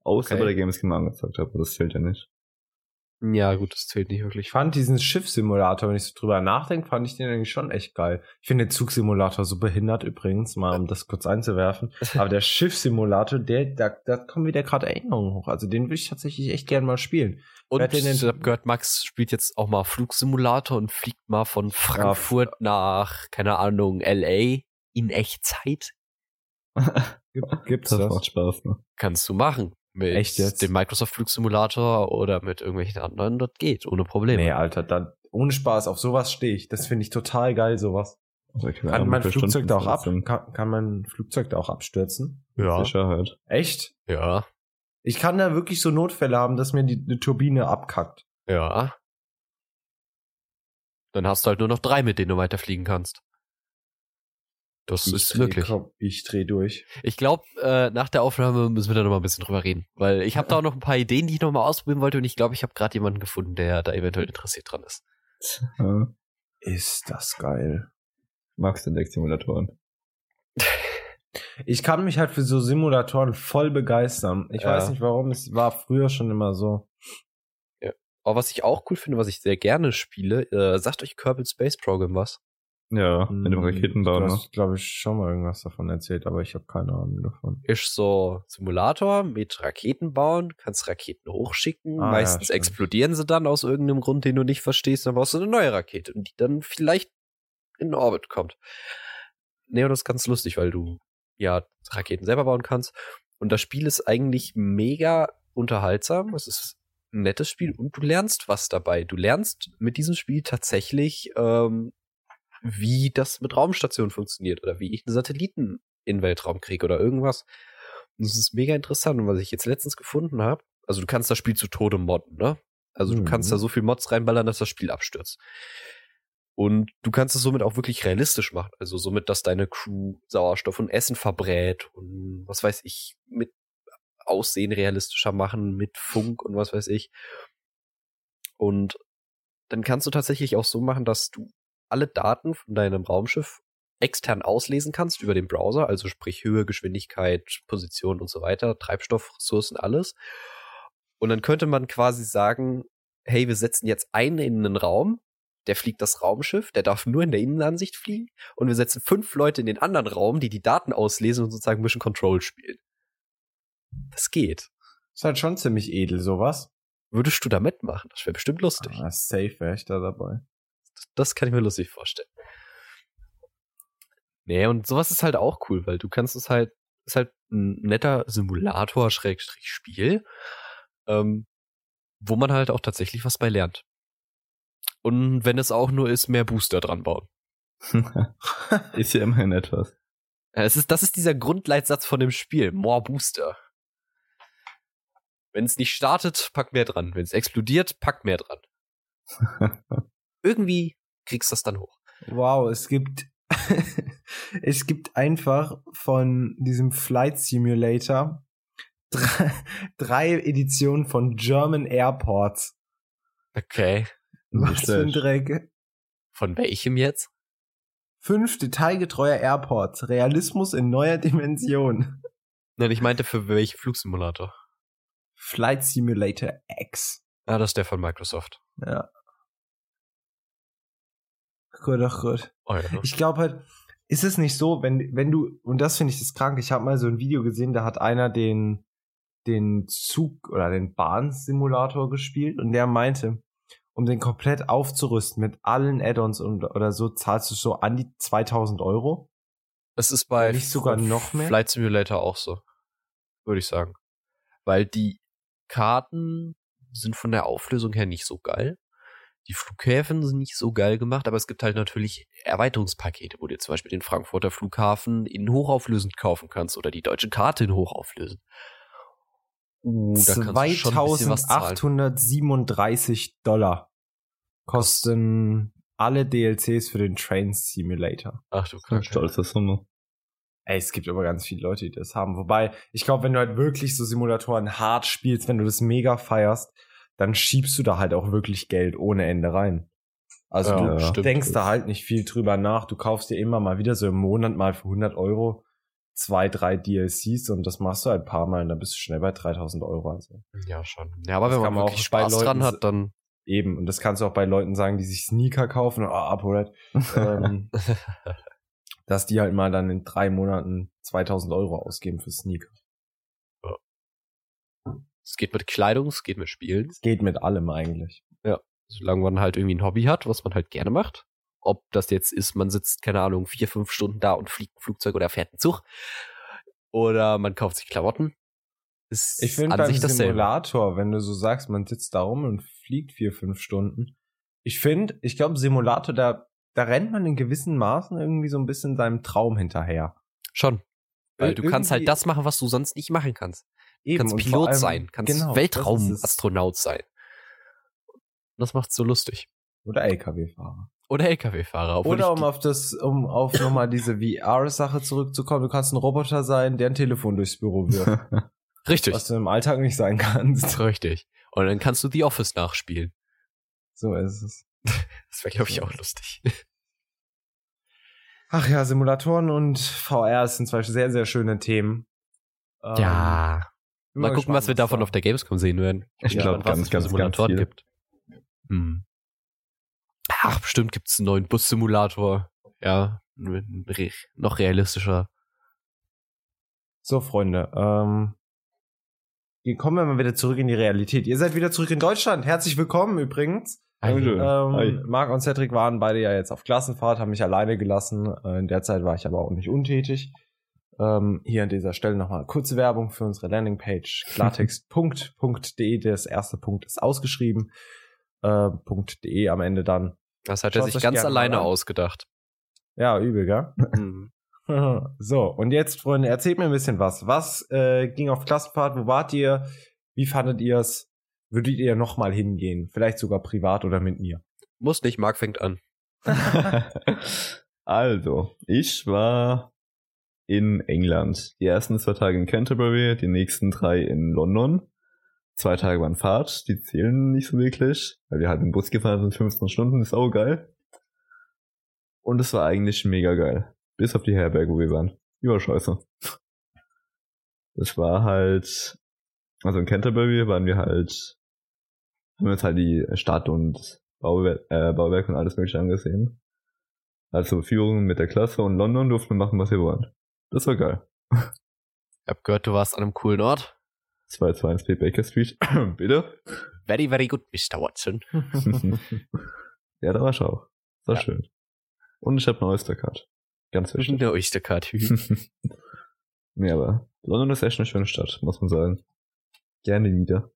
Außer Okay. bei der Gamescom angezockt habe, aber das zählt ja nicht. Ja, gut, das zählt nicht Ich wirklich. fand diesen Schiffssimulator, wenn ich so drüber nachdenke, fand ich den eigentlich schon echt geil. Ich finde den Zugsimulator so behindert übrigens, mal um das kurz einzuwerfen. (laughs) Aber der Schiffssimulator, der, da, da kommen wieder gerade Erinnerungen hoch. Also den würde ich tatsächlich echt gern mal spielen. Und den ich hab gehört, Max spielt jetzt auch mal Flugsimulator und fliegt mal von Frankfurt nach, keine Ahnung, LA in Echtzeit. (laughs) Gibt, gibt's Das das? macht Spaß, ne? Kannst du machen. Mit Echt jetzt? dem Microsoft Flugsimulator oder mit irgendwelchen anderen, das geht, ohne Probleme. Nee, Alter, dann, ohne Spaß, auf sowas stehe ich. Das finde ich total geil, sowas. Also, Kann mein Flugzeug da auch ab? Kann, kann mein Flugzeug da auch abstürzen? Ja. Sicherheit. Echt? Ja. Ich kann da wirklich so Notfälle haben, dass mir die, die Turbine abkackt. Ja. Dann hast du halt nur noch drei, mit denen du weiterfliegen kannst. Das Ich ist dreh möglich. Kopf- Ich dreh durch. Ich glaube, äh, nach der Aufnahme müssen wir da noch mal ein bisschen drüber reden. Weil ich habe da auch noch ein paar Ideen, die ich noch mal ausprobieren wollte. Und ich glaube, ich habe gerade jemanden gefunden, der da eventuell interessiert dran ist. (laughs) Ja. Ist das geil. Magst du Decksimulatoren? Ich kann mich halt für so Simulatoren voll begeistern. Ich Ja. weiß nicht warum, es war früher schon immer so. Aber was ich auch cool finde, was ich sehr gerne spiele, äh, sagt euch Kerbal Space Program was? Ja, mit dem Raketenbau, Du ne? hast, glaube ich, schon mal irgendwas davon erzählt, aber ich habe keine Ahnung davon. Ist so Simulator mit Raketen bauen, kannst Raketen hochschicken, Ah, ja, meistens stimmt. explodieren sie dann aus irgendeinem Grund, den du nicht verstehst, dann brauchst du eine neue Rakete und die dann vielleicht in Orbit kommt. Nee, und das ist ganz lustig, weil du ja Raketen selber bauen kannst. Und das Spiel ist eigentlich mega unterhaltsam. Es ist ein nettes Spiel und du lernst was dabei. Du lernst mit diesem Spiel tatsächlich, ähm, wie das mit Raumstationen funktioniert oder wie ich einen Satelliten in den Weltraum kriege oder irgendwas. Und das ist mega interessant. Und was ich jetzt letztens gefunden habe, also du kannst das Spiel zu Tode modden, ne? Also du Mhm. kannst da so viel Mods reinballern, dass das Spiel abstürzt. Und du kannst es somit auch wirklich realistisch machen. Also somit, dass deine Crew Sauerstoff und Essen verbrät und was weiß ich, mit Aussehen realistischer machen, mit Funk und was weiß ich. Und dann kannst du tatsächlich auch so machen, dass du alle Daten von deinem Raumschiff extern auslesen kannst über den Browser, also sprich Höhe, Geschwindigkeit, Position und so weiter, Treibstoffressourcen, alles. Und dann könnte man quasi sagen, hey, wir setzen jetzt einen in einen Raum, der fliegt das Raumschiff, der darf nur in der Innenansicht fliegen und wir setzen fünf Leute in den anderen Raum, die die Daten auslesen und sozusagen Mission Control spielen. Das geht. Ist halt schon ziemlich edel, sowas. Würdest du da mitmachen? Das wäre bestimmt lustig. Ah, safe wäre ich da dabei. Das, kann ich mir lustig vorstellen. Nee, und sowas ist halt auch cool, weil du kannst es halt, ist halt ein netter Simulator, Schrägstrich Spiel, ähm, wo man halt auch tatsächlich was bei lernt. Und wenn es auch nur ist, mehr Booster dran bauen. (laughs) ist ja immerhin etwas. Es ist, das ist dieser Grundleitsatz von dem Spiel. More Booster. Wenn es nicht startet, pack mehr dran. Wenn es explodiert, pack mehr dran. (laughs) Irgendwie kriegst du das dann hoch. Wow, es gibt (laughs) es gibt einfach von diesem Flight Simulator drei, drei Editionen von German Airports. Okay. Was für ein. Dreck. Von welchem jetzt? Fünf detailgetreuer Airports. Realismus in neuer Dimension. Nein, ich meinte für welchen Flugsimulator. Flight Simulator X. Ah, das ist der von Microsoft. Ja. Gut, ach gut. Oh ja? Ich glaube halt, ist es nicht so, wenn, wenn du, und das finde ich das krank, ich habe mal so ein Video gesehen, da hat einer den, den Zug oder den Bahnsimulator gespielt und der meinte, um den komplett aufzurüsten mit allen Add-ons und oder so, zahlst du so an die 2000 Euro. Es ist bei Nicht sogar noch mehr? Flight Simulator auch so. Würde ich sagen. Weil die Karten sind von der Auflösung her nicht so geil. Die Flughäfen sind nicht so geil gemacht, aber es gibt halt natürlich Erweiterungspakete, wo du zum Beispiel den Frankfurter Flughafen in hochauflösend kaufen kannst oder die deutsche Karte in hochauflösend. Uh, da kannst du schon ein bisschen was zahlen. 2837 Dollar kosten alle DLCs für den Train Simulator. Ach du Kacke. stolze Summe. Ey, es gibt aber ganz viele Leute, die das haben. Wobei, ich glaube, wenn du halt wirklich so Simulatoren hart spielst, wenn du das mega feierst, dann schiebst du da halt auch wirklich Geld ohne Ende rein. Also Ja, du stimmt. denkst da halt nicht viel drüber nach. Du kaufst dir immer mal wieder so im Monat mal für 100 Euro zwei, drei DLCs und das machst du halt ein paar Mal und dann bist du schnell bei 3000 Euro. Also Ja, schon. Ja, aber Das wenn man man wirklich Spaß dran hat, dann eben. Und das kannst du auch bei Leuten sagen, die sich Sneaker kaufen. Oh, ApoRed. ähm, (laughs) dass die halt mal dann in drei Monaten 2000 Euro ausgeben für Sneaker. Es geht mit Kleidung, es geht mit Spielen. Es geht mit allem eigentlich. solange man halt irgendwie ein Hobby hat, was man halt gerne macht. Ob das jetzt ist, man sitzt, keine Ahnung, vier, fünf Stunden da und fliegt ein Flugzeug oder fährt einen Zug. Oder man kauft sich Klamotten. Ist Ich finde beim dasselbe. Simulator, wenn du so sagst, man sitzt da rum und fliegt vier, fünf Stunden, ich finde, ich glaube, Simulator, da, da rennt man in gewissen Maßen irgendwie so ein bisschen seinem Traum hinterher. Schon. Weil du kannst halt das machen, was du sonst nicht machen kannst. Eben, kannst Pilot allem- sein, kannst genau. Weltraumastronaut sein. Das macht's so lustig. Oder LKW-Fahrer. Oder LKW-Fahrer. Oder um auf das, um auf nochmal diese VR-Sache zurückzukommen, du kannst ein Roboter sein, der ein Telefon durchs Büro wirft. (laughs) Richtig. was du im Alltag nicht sein kannst. Richtig. Und dann kannst du The Office nachspielen. So ist es. (laughs) Das wäre, glaube ich, auch lustig. (laughs) Ach ja, Simulatoren und VR sind zwei sehr, sehr schöne Themen. Ähm, ja. Mal gucken, was wir davon da- auf der Gamescom sehen werden. Ich Ja, glaube, was ganz, es für ganz, ganz Simulatoren viel. gibt. Hm. Ach, bestimmt gibt's einen neuen Bus-Simulator. Ja, noch realistischer. So, Freunde, ähm, hier kommen wir mal wieder zurück in die Realität. Ihr seid wieder zurück in Deutschland. Herzlich willkommen übrigens. Hi. Ähm, Marc und Cedric waren beide ja jetzt auf Klassenfahrt, haben mich alleine gelassen. Äh, In der Zeit war ich aber auch nicht untätig. Ähm, hier an dieser Stelle nochmal kurze Werbung für unsere Landingpage (laughs) klartext.de. Das erste Punkt ist ausgeschrieben. Äh, .de am Ende dann. Das hat er sich ganz alleine ausgedacht. Ja, übel, gell? (laughs) (laughs) So, und jetzt, Freunde, erzählt mir ein bisschen was. Was äh, ging auf Klassenfahrt? Wo wart ihr? Wie fandet ihr es? Würdet ihr nochmal hingehen? Vielleicht sogar privat oder mit mir? Muss nicht, Marc fängt an. also, ich war in England. Die ersten zwei Tage in Canterbury, die nächsten drei in London. Zwei Tage waren Fahrt, die zählen nicht so wirklich, weil wir halt im Bus gefahren sind, 15 Stunden, ist auch geil. Und es war eigentlich mega geil. Bis auf die Herberge, wo wir waren. Die war scheiße. Das war halt, also in Canterbury waren wir halt, haben wir uns halt die Stadt und Bauwerk, äh, Bauwerk und alles mögliche angesehen. Also Führungen mit der Klasse und London durften wir machen, was wir wollen. Das war geil. Ich hab gehört, du warst an einem coolen Ort. 221 Baker Street. (clears throat) Bitte? Very, very good, Mr. Watson. (laughs) ja, da war ich auch. Das war Ja. schön. Und ich habe eine Oystercard. Ganz wichtig. Der Oystercard. (laughs) (laughs) nee, aber London ist echt eine schöne Stadt, muss man sagen. Gerne wieder.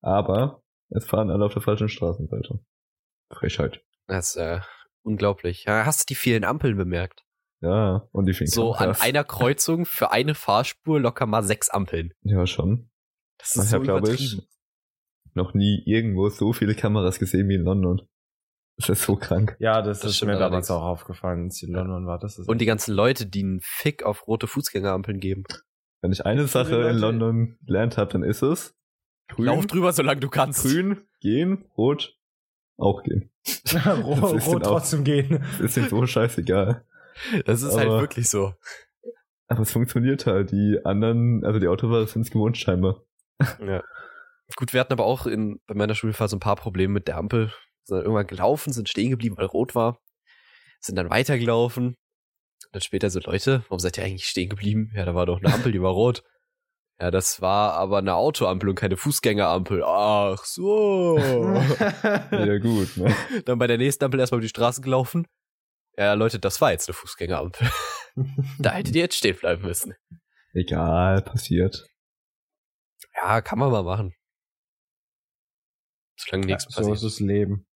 Aber es fahren alle auf der falschen Straßenseite. Frechheit. Das ist äh, unglaublich. Hast du die vielen Ampeln bemerkt? Ja, und die So an Kameras. einer Kreuzung für eine Fahrspur locker mal sechs Ampeln. Ja, schon. Das Ich ist so habe, glaube ich, übertrieben. noch nie irgendwo so viele Kameras gesehen wie in London. Das ist so krank. ja, das, Das ist mir damals auch aufgefallen, als ich in London war. Das ist Und die ganzen Leute, die einen Fick auf rote Fußgängerampeln geben. Wenn ich eine Sache in London gelernt habe, dann ist es grün, Lauf drüber, solange du kannst. grün, gehen, rot, auch gehen. (laughs) rot, Das rot auch- trotzdem gehen. Ist ihm so scheißegal. Das ist Aber- halt wirklich so. Aber es funktioniert halt. Die anderen, also die Autofahrer sind es gewohnt scheinbar. Ja. Gut, wir hatten aber auch in, bei meiner Schulfahrt so ein paar Probleme mit der Ampel. Sind dann irgendwann gelaufen, sind stehen geblieben, weil rot war. Sind dann weitergelaufen. Dann später so, Leute, warum seid ihr eigentlich stehen geblieben? Ja, da war doch eine Ampel, die war rot. Ja, das war aber eine Autoampel und keine Fußgängerampel. Ach so. (laughs) Ja, gut, ne? dann bei der nächsten Ampel erstmal über die Straße gelaufen. Ja, Leute, das war jetzt eine Fußgängerampel. (laughs) da hättet ihr jetzt stehen bleiben müssen. Egal, passiert. Ja, kann man mal machen. Solange nichts so passiert. ist das Leben.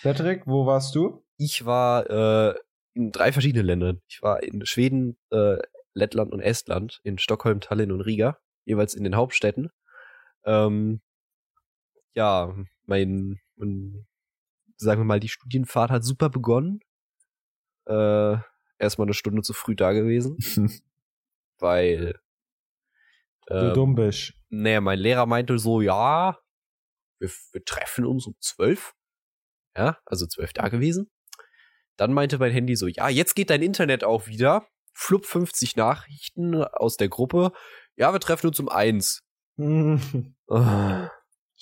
Cedric, wo warst du? Ich war äh, in drei verschiedenen Ländern. Ich war in Schweden, äh, Lettland und Estland, in Stockholm, Tallinn und Riga, jeweils in den Hauptstädten. Ähm, ja, mein, mein, sagen wir mal, die Studienfahrt hat super begonnen. Äh, erstmal eine Stunde zu früh da gewesen, (laughs) weil du ähm, dumm bist. naja, mein Lehrer meinte so, ja, wir, wir treffen uns um zwölf. Ja, also zwölf da gewesen. Dann meinte mein Handy so, ja, jetzt geht dein Internet auch wieder. Flup 50 Nachrichten aus der Gruppe. Ja, wir treffen uns um eins. (laughs) Ah,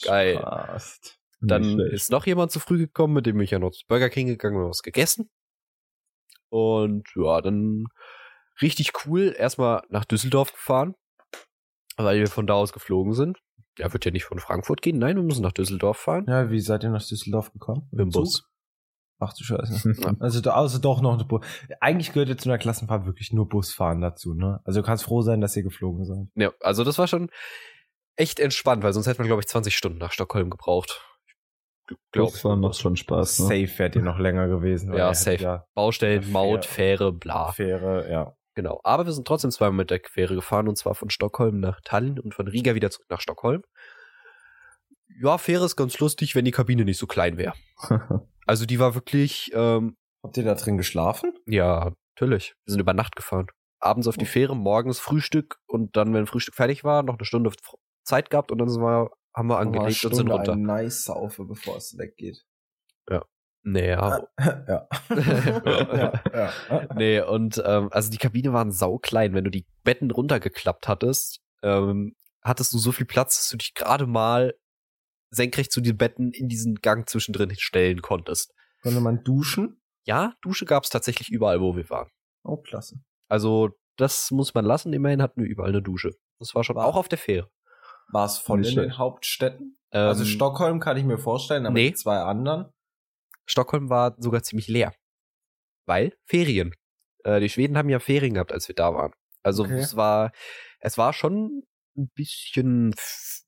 Geil. Spaß. Dann ist noch jemand zu früh gekommen, mit dem bin ich ja noch zu Burger King gegangen und was gegessen. Und ja, dann richtig cool erstmal nach Düsseldorf gefahren, weil wir von da aus geflogen sind. Ja, wird ja nicht von Frankfurt gehen. Nein, wir müssen nach Düsseldorf fahren. Ja, wie seid ihr nach Düsseldorf gekommen? Mit dem Zug? Bus. Ach du Scheiße. Ja. Also, da, also doch noch eine Bus. Eigentlich gehört jetzt zu einer Klassenfahrt wirklich nur Busfahren dazu, ne? Also du kannst froh sein, dass ihr geflogen seid. Ja, also das war schon echt entspannt, weil sonst hätte man, glaube ich, 20 Stunden nach Stockholm gebraucht. Glaub, Busfahren macht schon Spaß, ne? Safe wärt ihr noch länger gewesen. Ja, safe. Ja, Baustellen, Fähre. Maut, Fähre, bla. Fähre, ja. Genau. Aber wir sind trotzdem zweimal mit der Fähre gefahren und zwar von Stockholm nach Tallinn und von Riga wieder zurück nach Stockholm. Ja, Fähre ist ganz lustig, wenn die Kabine nicht so klein wäre. (laughs) Also die war wirklich, ähm, Habt ihr da drin geschlafen? ja, natürlich. Wir sind über Nacht gefahren. Abends auf die Fähre, morgens Frühstück und dann, wenn Frühstück fertig war, noch eine Stunde Zeit gehabt und dann sind wir, haben wir angelegt und sind runter. Ein nice Saufe, bevor es weggeht. Naja. (laughs) (laughs) ja. ja, ja. Nee, und ähm, also die Kabine waren sauklein. Wenn du die Betten runtergeklappt hattest, ähm, hattest du so viel Platz, dass du dich gerade mal senkrecht zu den Betten in diesen Gang zwischendrin stellen konntest. Konnte man duschen? Ja, Dusche gab es tatsächlich überall, wo wir waren. Oh, klasse. Also das muss man lassen. Immerhin hatten wir überall eine Dusche. Das war schon War- auch auf der Fähre. War es voll in schlecht. den Hauptstädten? Ähm, also Stockholm kann ich mir vorstellen, aber nee. die zwei anderen. Stockholm war sogar ziemlich leer. Weil Ferien. Äh, die Schweden haben ja Ferien gehabt, als wir da waren. Also Okay. es war, es war schon ein bisschen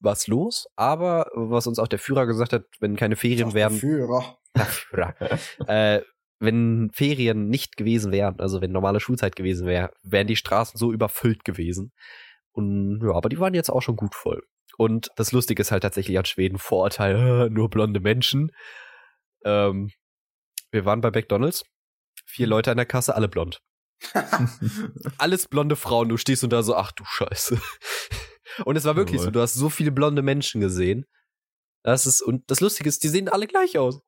was los, aber was uns auch der Führer gesagt hat, wenn keine Ferien wären, Führer. (laughs) Ach, Führer. äh, wenn Ferien nicht gewesen wären, also wenn normale Schulzeit gewesen wäre, wären die Straßen so überfüllt gewesen. Und ja, aber die waren jetzt auch schon gut voll. Und das Lustige ist halt tatsächlich an Schweden Vorurteil, (laughs) nur blonde Menschen. Ähm, wir waren bei McDonalds, vier Leute an der Kasse, alle blond. (laughs) Alles blonde Frauen, du stehst und da so, ach du Scheiße. Und es war wirklich Jawohl. so, du hast so viele blonde Menschen gesehen. Das ist, und das Lustige ist, die sehen alle gleich aus.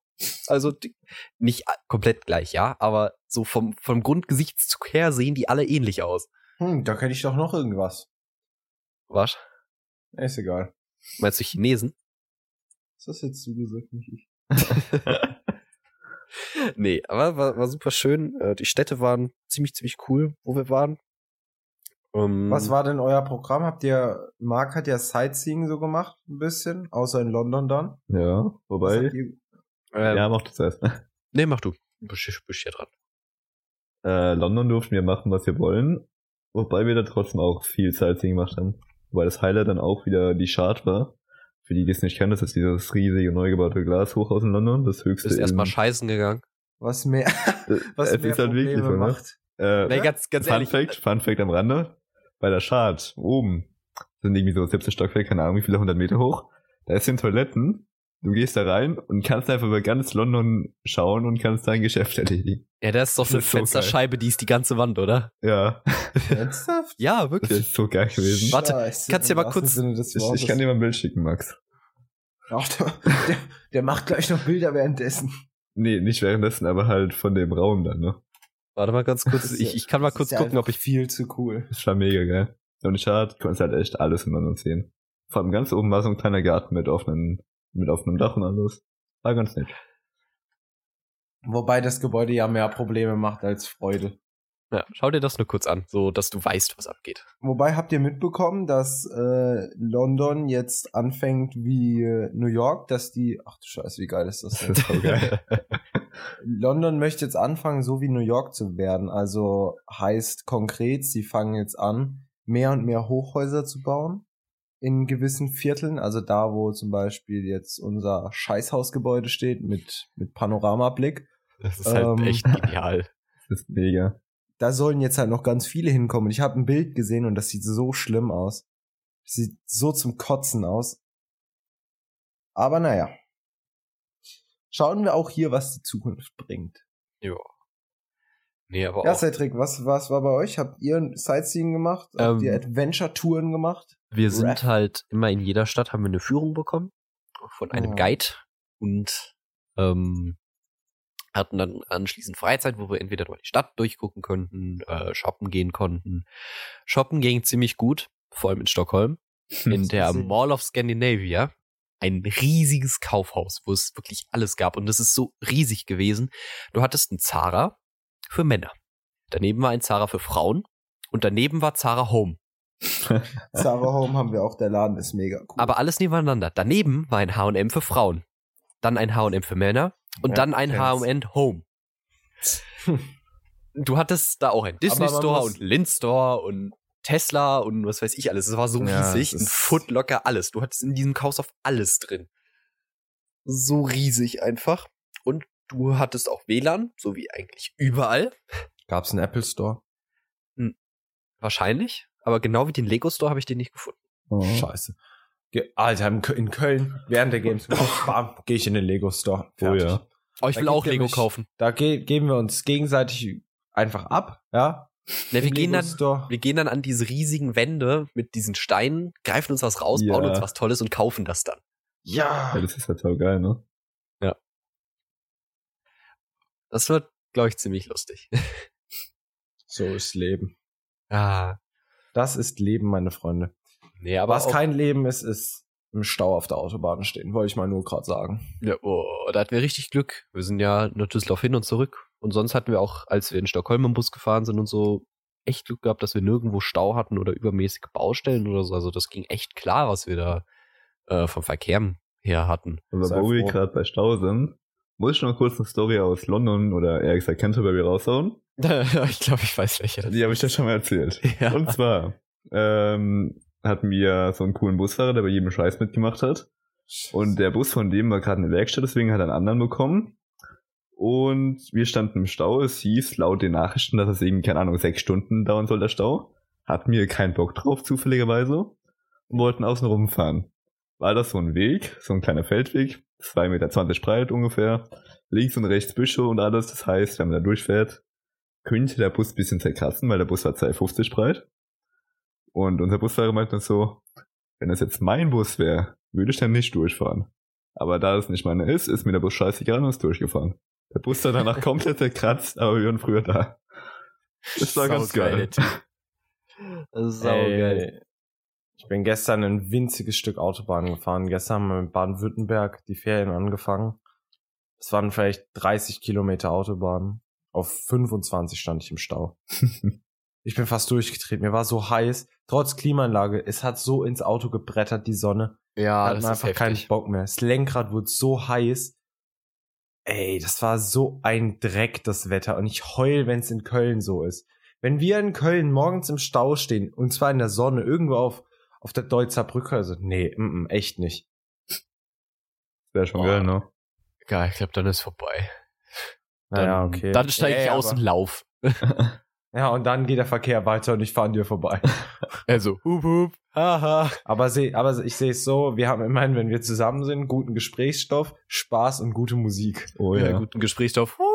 Also die, nicht komplett gleich, ja, aber so vom, vom Grundgesichtszug her sehen die alle ähnlich aus. hm, da kenne ich doch noch irgendwas. Was? Ist egal. Meinst du Chinesen? Was hast jetzt du gesagt, nicht ich? (laughs) nee, aber war, war super schön. Äh, Die Städte waren ziemlich, ziemlich cool, wo wir waren. Ähm, Was war denn euer Programm? Habt ihr, Marc hat ja Sightseeing so gemacht, ein bisschen, außer in London dann. ja, wobei. ihr- Ähm, Ja, mach das erst. Nee, mach du. Du bist, bist ja dran. Äh, London durften wir machen, was wir wollen. Wobei wir da trotzdem auch viel Sightseeing gemacht haben. Wobei das Highlight dann auch wieder die Shard war. Für die, die es nicht kennen, das ist dieses riesige neu gebaute Glashochhaus in London. Das höchste. Bist erstmal in- scheißen gegangen. Was mehr, Äh, (laughs) was es mehr ist halt wirklich Probleme so, ne? macht. Äh, Nee, ganz, ganz Fun ehrlich. Fact, Fun Fact am Rande. Bei der Shard oben sind irgendwie so 17 Stockwerke, keine Ahnung wie viele hundert Meter hoch. Da ist sind Toiletten. Du gehst da rein und kannst einfach über ganz London schauen und kannst dein Geschäft erledigen. Ja, das ist doch Das eine ist so. Fensterscheibe, die ist die ganze Wand, oder? Ja, Ernsthaft? Ja, das wirklich. ist so geil gewesen. Warte, Scheiße, kannst du dir mal kurz- Ich, ich kann dir mal ein Bild schicken, Max. Ach, der, der, der macht gleich noch Bilder währenddessen. Nee, nicht währenddessen, aber halt von dem Raum dann, ne? Warte mal ganz Das kurz. Ich, ich kann mal das kurz ist ja gucken, ob ich. viel zu cool. Das war mega geil. Und Shard, du konntest halt echt alles in London sehen. Vor allem ganz oben war so ein kleiner Garten mit offenem, mit offenem Dach und alles. War ganz nett. Wobei das Gebäude ja mehr Probleme macht als Freude. Ja, schau dir das nur kurz an, so dass du weißt, was abgeht. Wobei habt ihr mitbekommen, dass äh, London jetzt anfängt wie äh, New York, dass die, ach du Scheiße, wie geil ist das (laughs) Das denn? ist so geil. (laughs) London möchte jetzt anfangen, so wie New York zu werden. Also heißt konkret, sie fangen jetzt an, mehr und mehr Hochhäuser zu bauen in gewissen Vierteln. Also da, wo zum Beispiel jetzt unser Scheißhausgebäude steht mit, mit Panoramablick. Das ist halt Ähm. echt genial. (laughs) Das ist mega. Da sollen jetzt halt noch ganz viele hinkommen. Ich habe ein Bild gesehen und das sieht so schlimm aus. Sieht so zum Kotzen aus. Aber naja. Schauen wir auch hier, was die Zukunft bringt. Ja. Nee, aber Ja, auch, Cedric, was, was war bei euch? Habt ihr Sightseeing gemacht? Habt Ähm, ihr Adventure-Touren gemacht? Wir sind halt immer in jeder Stadt haben wir eine Führung bekommen von einem Oh. Guide und ähm, hatten dann anschließend Freizeit, wo wir entweder durch die Stadt durchgucken konnten, äh, shoppen gehen konnten. Shoppen ging ziemlich gut, vor allem in Stockholm. (laughs) in der. Mall of Scandinavia ein riesiges Kaufhaus, wo es wirklich alles gab. Und das ist so riesig gewesen. Du hattest ein Zara für Männer. Daneben war ein Zara für Frauen. Und daneben war Zara Home. (laughs) Zara Home haben wir auch, der Laden ist mega cool. Aber alles nebeneinander. Daneben war ein H&M für Frauen. Dann ein H&M für Männer. Und Ja, dann ein. H&M Home. (laughs) Du hattest da auch ein Disney Store und Lind Store und Tesla und was weiß ich alles. Es war so Ja, riesig. es Ein Footlocker, alles. Du hattest in diesem Kaufhaus alles drin. so riesig einfach. Und du hattest auch WLAN, so wie eigentlich überall. Gab's einen Apple Store? Wahrscheinlich. Aber genau wie den Lego Store habe ich den nicht gefunden. Oh. Scheiße. Ge Alter, in Kö- in Köln, während der Games, (laughs) bam, gehe ich in den Lego Store. Oh Fertig. ja. Oh, ich will auch Lego mich- kaufen. Da ge geben wir uns gegenseitig einfach ab, ja? Ne, wir gehen dann, wir gehen dann an diese riesigen Wände mit diesen Steinen, greifen uns was raus, bauen Ja. uns was Tolles und kaufen das dann. Ja. ja, das ist halt so geil, ne? Das wird, glaube ich, ziemlich lustig. (laughs) So ist Leben. ah, Das ist Leben, meine Freunde. nee, aber Was kein Leben ist, ist im Stau auf der Autobahn stehen, wollte ich mal nur gerade sagen. Ja, oh, da hatten wir richtig Glück. Wir sind ja nach Düsseldorf hin und zurück. Und sonst hatten wir auch, als wir in Stockholm im Bus gefahren sind und so, echt Glück gehabt, dass wir nirgendwo Stau hatten oder übermäßige Baustellen oder so. Also das ging echt klar, was wir da äh, vom Verkehr her hatten. Aber Sei wo wir gerade bei Stau sind, muss ich noch kurz eine Story aus London oder eher gesagt Canterbury raushauen. (laughs) ich glaube, ich weiß welche. Die habe ich dir schon mal erzählt. Ja. Und zwar ähm, hatten wir so einen coolen Busfahrer, der bei jedem Scheiß mitgemacht hat. Und der Bus von dem war gerade in der Werkstatt, deswegen hat er einen anderen bekommen. Und wir standen im Stau. Es hieß laut den Nachrichten, dass es irgendwie, keine Ahnung, sechs Stunden dauern soll, der Stau. Hatten wir keinen Bock drauf, zufälligerweise. Und wollten außen rumfahren. War das so ein Weg, so ein kleiner Feldweg, 2,20 Meter breit ungefähr. Links und rechts Büsche und alles. Das heißt, wenn man da durchfährt, könnte der Bus ein bisschen zerkratzen, weil der Bus war 2,50 breit. Und unser Busfahrer meinte dann so, wenn das jetzt mein Bus wäre, würde ich dann nicht durchfahren. Aber da es nicht meine ist, ist mir der Bus scheißegal und ist durchgefahren. Der Bus war danach (laughs) komplett zerkratzt, aber wir waren früher da. Das war ganz geil. Saugeil. Ey, Ich bin gestern ein winziges Stück Autobahn gefahren. Gestern haben wir in Baden-Württemberg die Ferien angefangen. Es waren vielleicht 30 Kilometer Autobahn. Auf 25 stand ich im Stau. (laughs) Ich bin fast durchgetreten. Mir war so heiß. Trotz Klimaanlage. Es hat so ins Auto gebrettert, die Sonne. Ja, hat das man ist einfach keinen heftig. Bock mehr. Das Lenkrad wurde so heiß. Ey, das war so ein Dreck, das Wetter. Und ich heul, wenn es in Köln so ist. Wenn wir in Köln morgens im Stau stehen, und zwar in der Sonne, irgendwo auf, auf der Deutzer Brücke, also, nee, mm, mm, echt nicht. Wäre schon Boah. geil, ne? Ja, ich glaube, dann ist vorbei. Dann, Naja, okay. Dann steige Ey, ich aus aber- und lauf. (laughs) Ja, und dann geht der Verkehr weiter und ich fahre an dir vorbei. (laughs) Also, hup, hup, haha. aber, seh, aber ich sehe es so, wir haben immerhin, wenn wir zusammen sind, guten Gesprächsstoff, Spaß und gute Musik. Oh Ja, ja. guten Gesprächsstoff. Hui.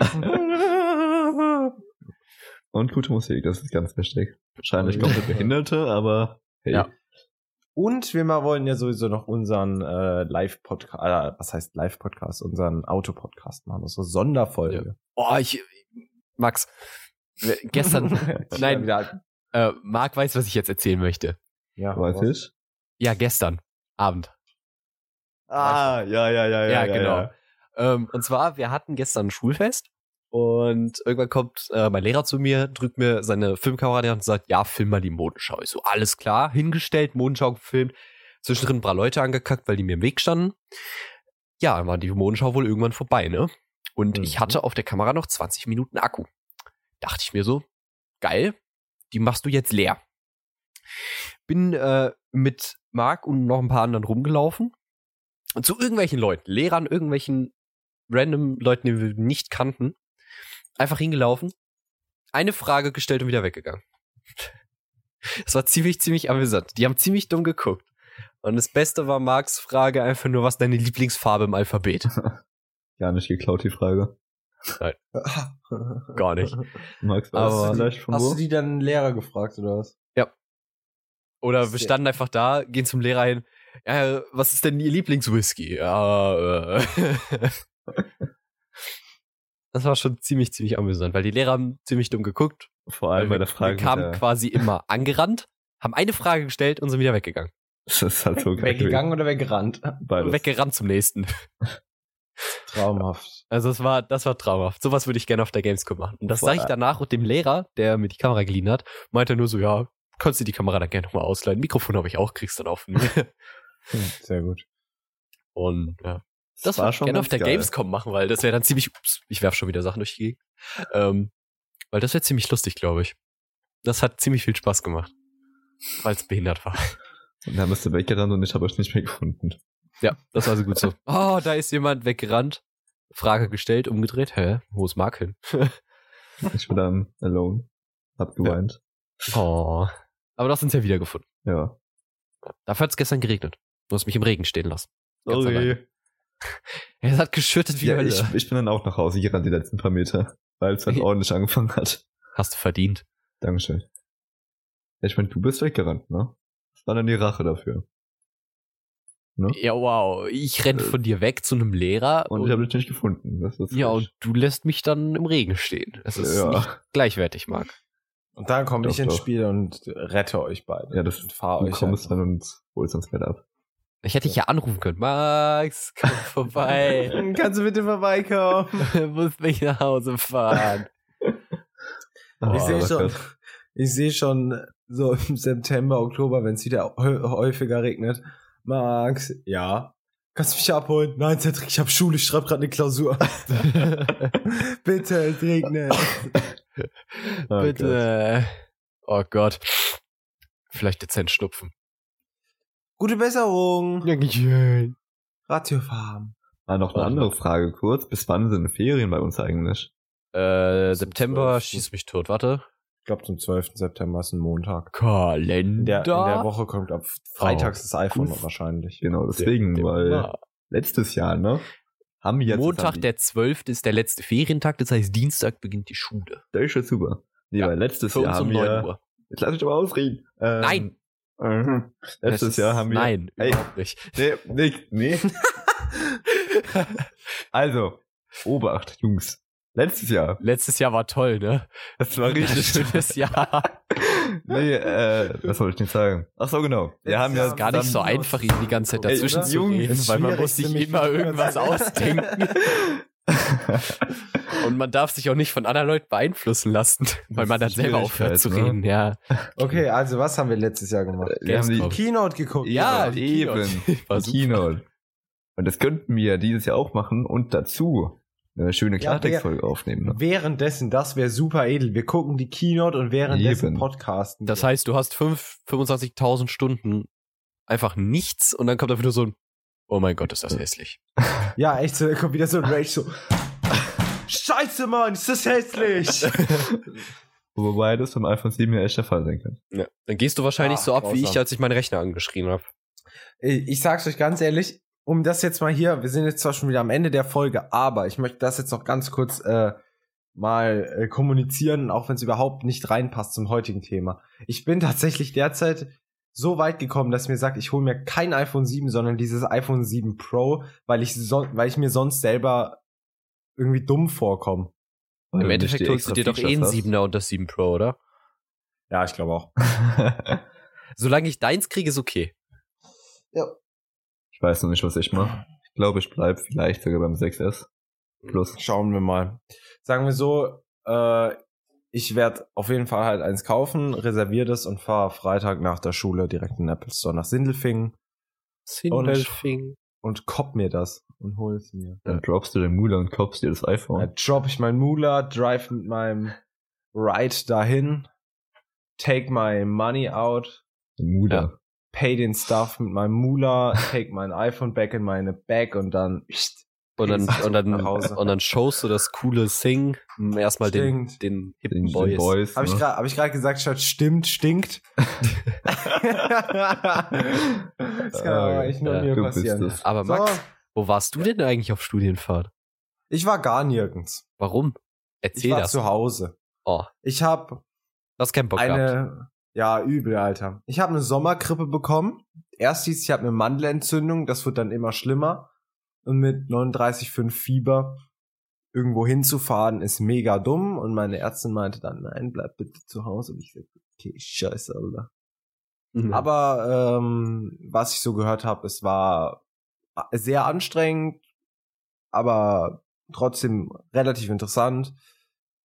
(laughs) Und gute Musik, das ist ganz wichtig. Wahrscheinlich komplett Behinderte, aber hey. Ja. Und wir mal wollen ja sowieso noch unseren äh, Live-Podcast, äh, was heißt Live-Podcast, unseren Auto-Podcast machen, unsere Sonderfolge. Oh, ich, Max, gestern, (laughs) (laughs) nein, Wieder, äh, Marc weiß, was ich jetzt erzählen möchte. ja, Weiß ich? Ja, gestern Abend. Ah, ja, ja, ja, Ja, genau. Ähm, und zwar, wir hatten gestern ein Schulfest und irgendwann kommt äh, mein Lehrer zu mir, drückt mir seine Filmkamera Hand und sagt, ja, film mal die Modenschau. Ich so, alles klar, hingestellt, Modenschau gefilmt, zwischendrin ein paar Leute angekackt, weil die mir im Weg standen. Ja, dann war die Modenschau wohl irgendwann vorbei, ne? Und Mhm. ich hatte auf der Kamera noch 20 Minuten Akku. Dachte ich mir so, geil, die machst du jetzt leer. Bin äh, mit Marc und noch ein paar anderen rumgelaufen und zu irgendwelchen Leuten, Lehrern, irgendwelchen random Leuten, die wir nicht kannten, einfach hingelaufen, eine Frage gestellt und wieder weggegangen. Das war ziemlich, ziemlich amüsant. Die haben ziemlich dumm geguckt. Und das Beste war Marks Frage einfach nur, was deine Lieblingsfarbe im Alphabet? (laughs) Gar nicht geklaut, die Frage. (laughs) Gar nicht. Du Aber- vielleicht von Hast wo? du die dann Lehrer gefragt oder was? Oder wir standen einfach da, gehen zum Lehrer hin. Ja, was ist denn Ihr Lieblingswhisky? Ja, äh. (laughs) Das war schon ziemlich, ziemlich amüsant, weil die Lehrer haben ziemlich dumm geguckt. Vor allem bei der Frage. wir kamen quasi immer (laughs) angerannt, haben eine Frage gestellt und sind wieder weggegangen. Das ist halt so geil. Weggegangen oder weggerannt? Beides. Weggerannt zum nächsten. (laughs) Traumhaft. Also das war, das war traumhaft. Sowas würde ich gerne auf der Gamescom machen. Und das sage ich danach und dem Lehrer, der mir die Kamera geliehen hat, meinte er nur so, ja, kannst du die Kamera dann gerne nochmal ausleihen. Mikrofon habe ich auch, kriegst dann auf. (laughs) Hm, Sehr gut. Und ja. Das war schon gerne auf der geil. Gamescom machen, weil das wäre dann ziemlich, ups, ich werf schon wieder Sachen durch die Gegend. Ähm, weil das wäre ziemlich lustig, glaube ich. Das hat ziemlich viel Spaß gemacht. Weil es behindert war. Und dann bist du weggerannt und ich habe euch nicht mehr gefunden. Ja, das war so gut so. (laughs) Oh, da ist jemand weggerannt. Frage gestellt, umgedreht. Hä? Wo ist Mark hin? (laughs) Ich war dann alone. Hab geweint. oh. Aber das sind ja wiedergefunden. Ja. Dafür hat es gestern geregnet. Du hast mich im Regen stehen lassen. Sorry. Es (laughs) hat geschüttet wie Ja, Hölle. ich, ich bin dann auch nach Hause gerannt die letzten paar Meter, weil es halt Ich- ordentlich angefangen hat. Hast du verdient. Dankeschön. Ja, ich meine, du bist weggerannt, ne? Das war dann die Rache dafür. Ne? Ja, wow. Ich renn Äh. von dir weg zu einem Lehrer Und ich habe dich nicht gefunden. Das ist ja, frech. und du lässt mich dann im Regen stehen. Es ist Ja. nicht gleichwertig, Marc. Und dann komme ich Doch, ins doch. Spiel und rette euch beide. Ja, das- und fahr du euch kommst einfach. dann und holst uns mit ab. Ich hätte dich ja anrufen können. Max, komm vorbei. (laughs) Kannst du bitte vorbeikommen? (laughs) Du musst mich nach Hause fahren. Oh, ich sehe Gott. schon, ich sehe schon so im September, Oktober, wenn es wieder häu- häufiger regnet. Max, ja. Kannst du mich abholen? Nein, Cedric, ich habe Schule, ich schreibe gerade eine Klausur. (laughs) Bitte, es regnet. Oh Gott. Bitte. Oh Gott. Vielleicht dezent schnupfen. Gute Besserung. Dankeschön. Radiofarm. Ah, noch eine Warte andere mal. Frage kurz. Bis wann sind Ferien bei uns eigentlich? Äh, September, 12.. schieß mich tot. Warte. Ich glaube, zum 12. September ist ein Montag. Kalender. In der, in der Woche kommt ab Freitags das iPhone Uff. wahrscheinlich. Genau, deswegen, weil letztes Jahr, ne? Haben wir jetzt Montag, der 12. ist der letzte Ferientag, das heißt Dienstag beginnt die Schule. Der ist schon super. Nee, Ja, weil letztes Jahr um haben 9 wir. Uhr. Jetzt lass mich aber ausreden. Ähm, Nein. Mhm. Es Letztes ist- Jahr haben wir. Nein, Ey. überhaupt nicht. Nee, nee, nee. (laughs) also, Obacht, Jungs. Letztes Jahr. Letztes Jahr war toll, ne? Das war richtig schönes Jahr. (laughs) Nee, äh, was soll ich denn sagen? Ach so, genau. Wir Letztes haben ja Gar nicht so einfach, ihn die ganze Zeit Ey, dazwischen oder? zu Jungs, reden, weil man muss sich immer irgendwas (laughs) ausdenken. (laughs) Und man darf sich auch nicht von anderen Leuten beeinflussen lassen, weil man dann selber aufhört zu Schwierigkeit, reden, ja. Okay, also was haben wir letztes Jahr gemacht? wir haben die. Keynote geguckt. Ja, die eben. (laughs) Keynote. War die. Keynote. Und das könnten wir dieses Jahr auch machen und dazu eine schöne Ja, Klartextfolge aufnehmen. Ne? Währenddessen, das wäre super edel. Wir gucken die Keynote und währenddessen Eben. podcasten. Das heißt, du hast fünf- 25.000 Stunden einfach nichts und dann kommt da wieder so ein, oh mein Gott, ist das hässlich. (laughs) ja, echt so, da kommt wieder so ein Rage so. Scheiße, Mann, ist das hässlich. (laughs) Wobei das beim iPhone 7 ja echt der Fall sein kann. Ja. Dann gehst du wahrscheinlich Ach, so ab wie grausam. ich, als ich meinen Rechner angeschrien habe. ich ich sag's euch ganz ehrlich, um das jetzt mal hier, wir sind jetzt zwar schon wieder am Ende der Folge, aber ich möchte das jetzt noch ganz kurz äh, mal äh, kommunizieren, auch wenn es überhaupt nicht reinpasst zum heutigen Thema. Ich bin tatsächlich derzeit so weit gekommen, dass ich mir sagt, ich hole mir kein iPhone 7, sondern dieses iPhone 7 Pro, weil ich so, weil ich mir sonst selber irgendwie dumm vorkomme. Weil Im du Endeffekt holst du dir doch eh ein Features 7er und das 7 Pro, oder? Ja, ich glaube auch. (laughs) Solange ich deins kriege, ist okay. ich weiß noch nicht, was ich mache. Ich glaube, ich bleib vielleicht sogar beim 6S Plus. Schauen wir mal. Sagen wir so, äh, ich werde auf jeden Fall halt eins kaufen, reserviere das und fahre Freitag nach der Schule direkt in den Apple Store nach Sindelfingen Sindelfing. und kopp mir das und hol es mir. Dann droppst du den Mula und kaufst dir das Dann iPhone. drop ich mein Mula, drive mit meinem Ride dahin, take my money out, Den Mula. pay den Stuff mit meinem Mula, take mein iPhone back in meine Bag und dann Und dann, und dann, nach Hause. und dann showst du das coole Sing erstmal den, den hippen den Boys. Boys. Habe ich ne? gerade hab ich gerade gesagt, statt stimmt, stinkt. (laughs) das kann aber echt nur Ja, mir passieren. Aber So, Max, wo warst du denn eigentlich auf Studienfahrt? ich war gar nirgends. Warum? Ich Erzähl war das. zu Hause. Oh, Ich habe du hast keinen Bock gehabt. eine, ja, übel, Alter. Ich habe eine Sommergrippe bekommen. Erst hieß ich habe eine Mandelentzündung, das wird dann immer schlimmer. Und mit 39,5 Fieber irgendwo hinzufahren ist mega dumm. Und meine Ärztin meinte dann, nein, bleib bitte zu Hause. Und ich sagte, okay, scheiße, Alter. Mhm. Aber ähm, was ich so gehört habe, es war sehr anstrengend, aber trotzdem relativ interessant,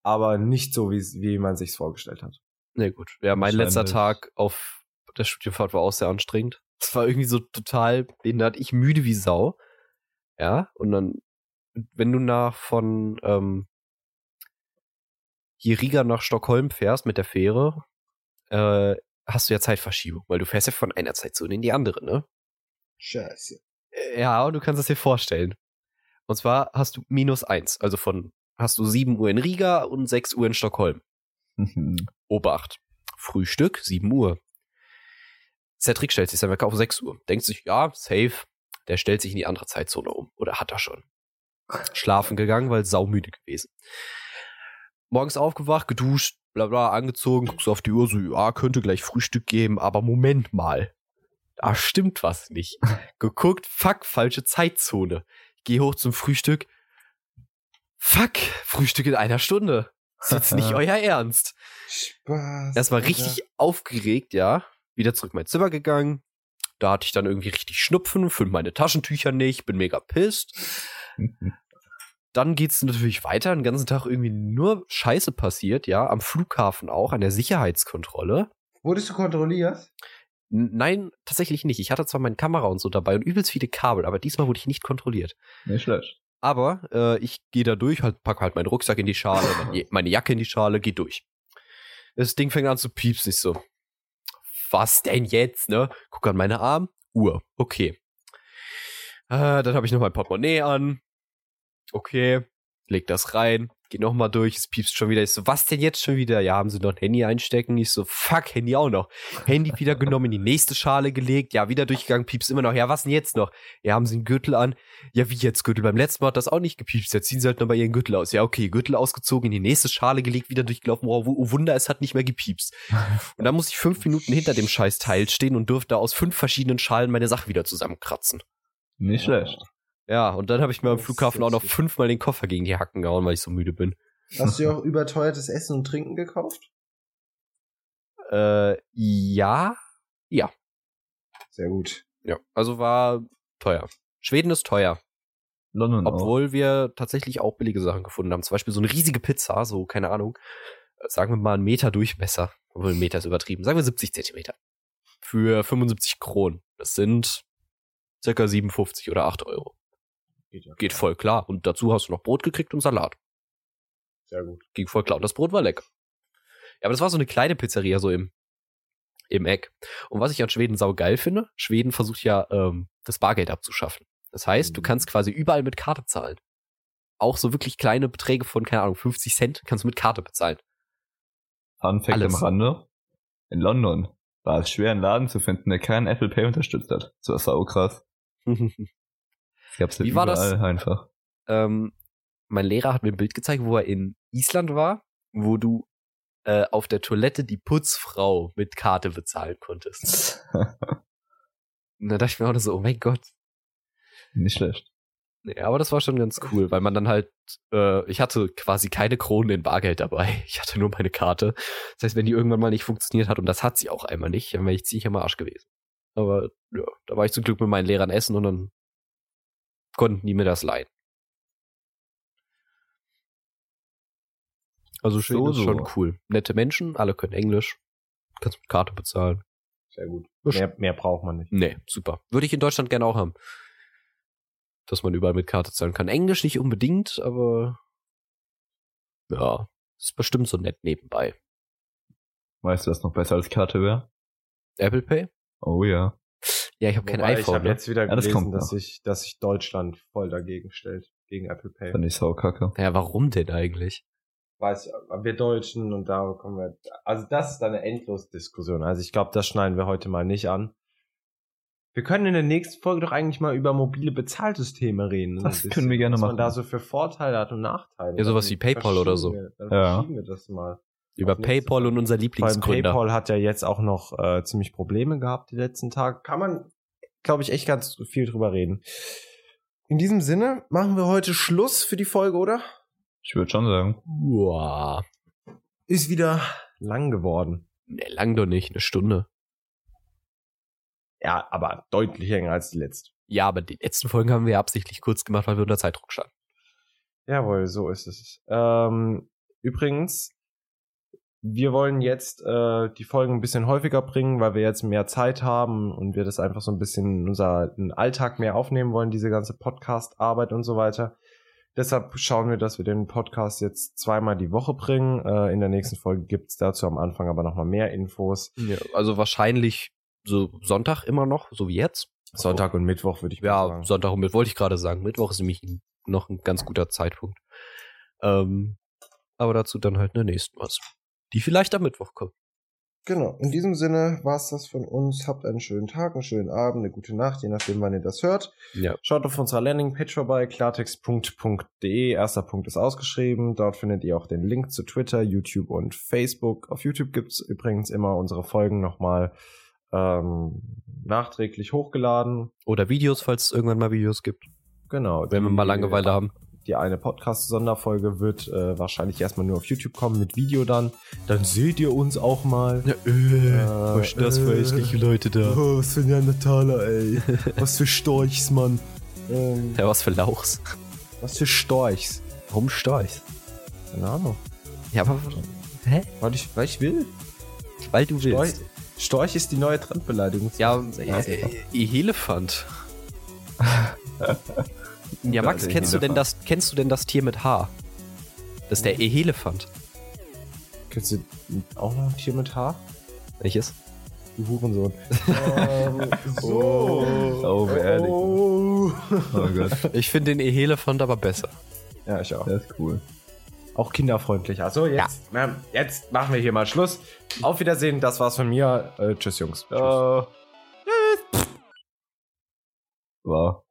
aber nicht so, wie, wie man sich's vorgestellt hat. Nee, gut. Ja, mein letzter. Tag auf der Studienfahrt war auch sehr anstrengend. Es war irgendwie so total behindert. Ich müde wie Sau. Ja, und dann, wenn du nach von ähm, hier Riga nach Stockholm fährst mit der Fähre, äh, hast du ja Zeitverschiebung, weil du fährst ja von einer Zeitzone in die andere, ne? Scheiße. Ja, und du kannst es dir vorstellen. Und zwar hast du minus eins. Also von hast du 7 Uhr in Riga und 6 Uhr in Stockholm. Obacht. Frühstück, 7 Uhr. Cedric stellt sich sein Wecker auf 6 Uhr. Denkt sich, ja, safe. Der stellt sich in die andere Zeitzone um. Oder hat er schon. (laughs) Schlafen gegangen, weil saumüde gewesen. Morgens aufgewacht, geduscht, bla bla, angezogen, guckst auf die Uhr, so, ja, könnte gleich Frühstück geben, aber Moment mal. Da stimmt was nicht. (laughs) Geguckt, fuck, falsche Zeitzone. Geh hoch zum Frühstück. Fuck, Frühstück in einer Stunde. Ist jetzt nicht (laughs) euer Ernst. Spaß. Das war richtig aufgeregt, ja. Wieder zurück in mein Zimmer gegangen. Da hatte ich dann irgendwie richtig Schnupfen, füllte meine Taschentücher nicht, bin mega pisst. (laughs) Dann geht's natürlich weiter, den ganzen Tag irgendwie nur Scheiße passiert, ja. Am Flughafen auch, an der Sicherheitskontrolle. Wurdest du kontrolliert? Nein, tatsächlich nicht. Ich hatte zwar meine Kamera und so dabei und übelst viele Kabel, aber diesmal wurde ich nicht kontrolliert. Nicht schlecht. Aber äh, ich gehe da durch, halt, pack halt meinen Rucksack in die Schale, meine- (laughs) meine Jacke in die Schale, geh durch. Das Ding fängt an zu piepsen. Ich so, was denn jetzt, ne? Guck an meine Arm, Uhr, okay. Äh, dann habe ich noch mein Portemonnaie an. Okay, leg das rein, geh noch mal durch, es piepst schon wieder. Ich so, was denn jetzt schon wieder? Ja, haben sie noch ein Handy einstecken? Ich so, fuck, Handy auch noch. Handy wieder genommen, in die nächste Schale gelegt, ja, wieder durchgegangen, piepst immer noch. Ja, was denn jetzt noch? Ja, haben sie einen Gürtel an? Ja, wie jetzt Gürtel? Beim letzten Mal hat das auch nicht gepiepst. Jetzt ziehen sie halt nochmal ihren Gürtel aus. Ja, okay, Gürtel ausgezogen, in die nächste Schale gelegt, wieder durchgelaufen. Oh, oh Wunder, es hat nicht mehr gepiepst. Und dann muss ich fünf Minuten hinter dem scheiß Teil stehen und durfte aus fünf verschiedenen Schalen meine Sachen wieder zusammenkratzen. Nicht schlecht. Ja, und dann habe ich mir am Flughafen auch noch fünfmal den Koffer gegen die Hacken gehauen, weil ich so müde bin. Hast du dir auch überteuertes Essen und Trinken gekauft? Äh, ja. Sehr gut. Ja, also war teuer. Schweden ist teuer. London auch. Obwohl wir tatsächlich auch billige Sachen gefunden haben. Zum Beispiel so eine riesige Pizza, so, keine Ahnung, äh, sagen wir mal einen Meter Durchmesser. Obwohl ein Meter ist übertrieben. Sagen wir 70 Zentimeter. Für 75 Kronen. Das sind circa 57 oder 8 Euro. Geht, ja. Geht voll klar. Und dazu hast du noch Brot gekriegt und Salat. Sehr gut. Ging voll klar. Und das Brot war lecker. Ja, aber das war so eine kleine Pizzeria so im, im Eck. Und was ich an Schweden saugeil finde, Schweden versucht ja, ähm, das Bargeld abzuschaffen. Das heißt, du Mhm. kannst quasi überall mit Karte zahlen. Auch so wirklich kleine Beträge von, keine Ahnung, 50 Cent kannst du mit Karte bezahlen. Fun Fact Alles. am Rande. In London war es schwer, einen Laden zu finden, der keinen Apple Pay unterstützt hat. So ist auch krass. (laughs) Das gab's ja Wie war das? einfach. ähm, mein Lehrer hat mir ein Bild gezeigt, wo er in Island war, wo du äh, auf der Toilette die Putzfrau mit Karte bezahlen konntest. (laughs) Und da dachte ich mir auch nur so, oh mein Gott. Nicht schlecht. Nee, aber das war schon ganz cool, weil man dann halt, äh, ich hatte quasi keine Kronen in Bargeld dabei. Ich hatte nur meine Karte. Das heißt, wenn die irgendwann mal nicht funktioniert hat, und das hat sie auch einmal nicht, dann wäre ich ziemlich am Arsch gewesen. Aber ja, da war ich zum Glück mit meinen Lehrern essen und dann konnten die mir das leihen. Also schön, So, ist so. schon cool. Nette Menschen, alle können Englisch. Kannst mit Karte bezahlen. Sehr gut. Mehr, mehr braucht man nicht. Nee, super. Würde ich in Deutschland gerne auch haben. Dass man überall mit Karte zahlen kann. Englisch nicht unbedingt, aber ja, ist bestimmt so nett nebenbei. Weißt du, was noch besser als Karte wäre? Apple Pay? Oh ja. Ja, ich habe kein iPhone. Ich habe ne? jetzt wieder Ja, das gelesen, dass sich, dass sich Deutschland voll dagegen stellt. Gegen Apple Pay. Fand ich saukacke. Ja, warum denn eigentlich? Weiß ich, wir Deutschen und da kommen wir. Also das ist eine endlose Diskussion. Also ich glaube, das schneiden wir heute mal nicht an. Wir können in der nächsten Folge doch eigentlich mal über mobile Bezahlsysteme reden. Das können wir gerne was machen. man da so für Vorteile hat und Nachteile. Ja, sowas wie PayPal oder so. wir- Dann Ja. verschieben wir das mal. Über PayPal und unser Lieblingsgründer. PayPal hat ja jetzt auch noch äh, ziemlich Probleme gehabt die letzten Tage. Kann man, glaube ich, echt ganz viel drüber reden. In diesem Sinne machen wir heute Schluss für die Folge, oder? Ich würde schon sagen. Uah. Ist wieder lang geworden. Nee, lang doch nicht, eine Stunde. Ja, aber deutlich länger als die letzte. Ja, aber die letzten Folgen haben wir ja absichtlich kurz gemacht, weil wir unter Zeitdruck standen. Jawohl, so ist es. Ähm, übrigens, wir wollen jetzt äh, die Folgen ein bisschen häufiger bringen, weil wir jetzt mehr Zeit haben und wir das einfach so ein bisschen in unseren Alltag mehr aufnehmen wollen, diese ganze Podcast-Arbeit und so weiter. Deshalb schauen wir, dass wir den Podcast jetzt zweimal die Woche bringen. Äh, in der nächsten Folge gibt's dazu am Anfang aber nochmal mehr Infos. Ja, also wahrscheinlich so Sonntag immer noch, so wie jetzt. Sonntag und Mittwoch würde ich Ja, sagen. Sonntag und Mittwoch wollte ich gerade sagen. Mittwoch ist nämlich noch ein ganz guter Zeitpunkt. Ähm, aber dazu dann halt in der nächsten was. Die vielleicht am Mittwoch kommt. Genau. In diesem Sinne war es das von uns. Habt einen schönen Tag, einen schönen Abend, eine gute Nacht, je nachdem, wann ihr das hört. Ja. Schaut auf unserer Landingpage vorbei, klartext.de. Erster Punkt ist ausgeschrieben. Dort findet ihr auch den Link zu Twitter, YouTube und Facebook. Auf YouTube gibt's übrigens immer unsere Folgen nochmal ähm, nachträglich hochgeladen. Oder Videos, falls es irgendwann mal Videos gibt. Genau. Wenn wir mal Langeweile haben. Die eine Podcast-Sonderfolge wird äh, wahrscheinlich erstmal nur auf YouTube kommen mit Video dann. Dann seht ihr uns auch mal. Ja, äh, was ist das für äh, hässliche Leute da? Oh, was für ein Neandertaler, ey. (laughs) Was für Storchs, Mann. Ähm, Ja, was für Lauchs. was für Storchs. Warum Storchs? Keine Ahnung. Ja, aber. Hä? Weil ich, weil ich will. Weil du Storch, willst. Storch ist die neue Trendbeleidigung. Ja, Ja, äh, äh, Elefant. (laughs) ja, Max, der kennst du denn das, kennst du denn das Tier mit H? Das ist der Ehelefant. Kennst du auch noch ein Tier mit Haar? Welches? Du Hurensohn. (laughs) ähm, Oh, oh, beerdigt. Oh. Oh Gott, Ich finde den Ehelefant aber besser. Ja, ich auch. der ist cool. Auch kinderfreundlich. Also jetzt, na, jetzt machen wir hier mal Schluss. Auf Wiedersehen, das war's von mir. Äh, tschüss, Jungs. Tschüss. Wow.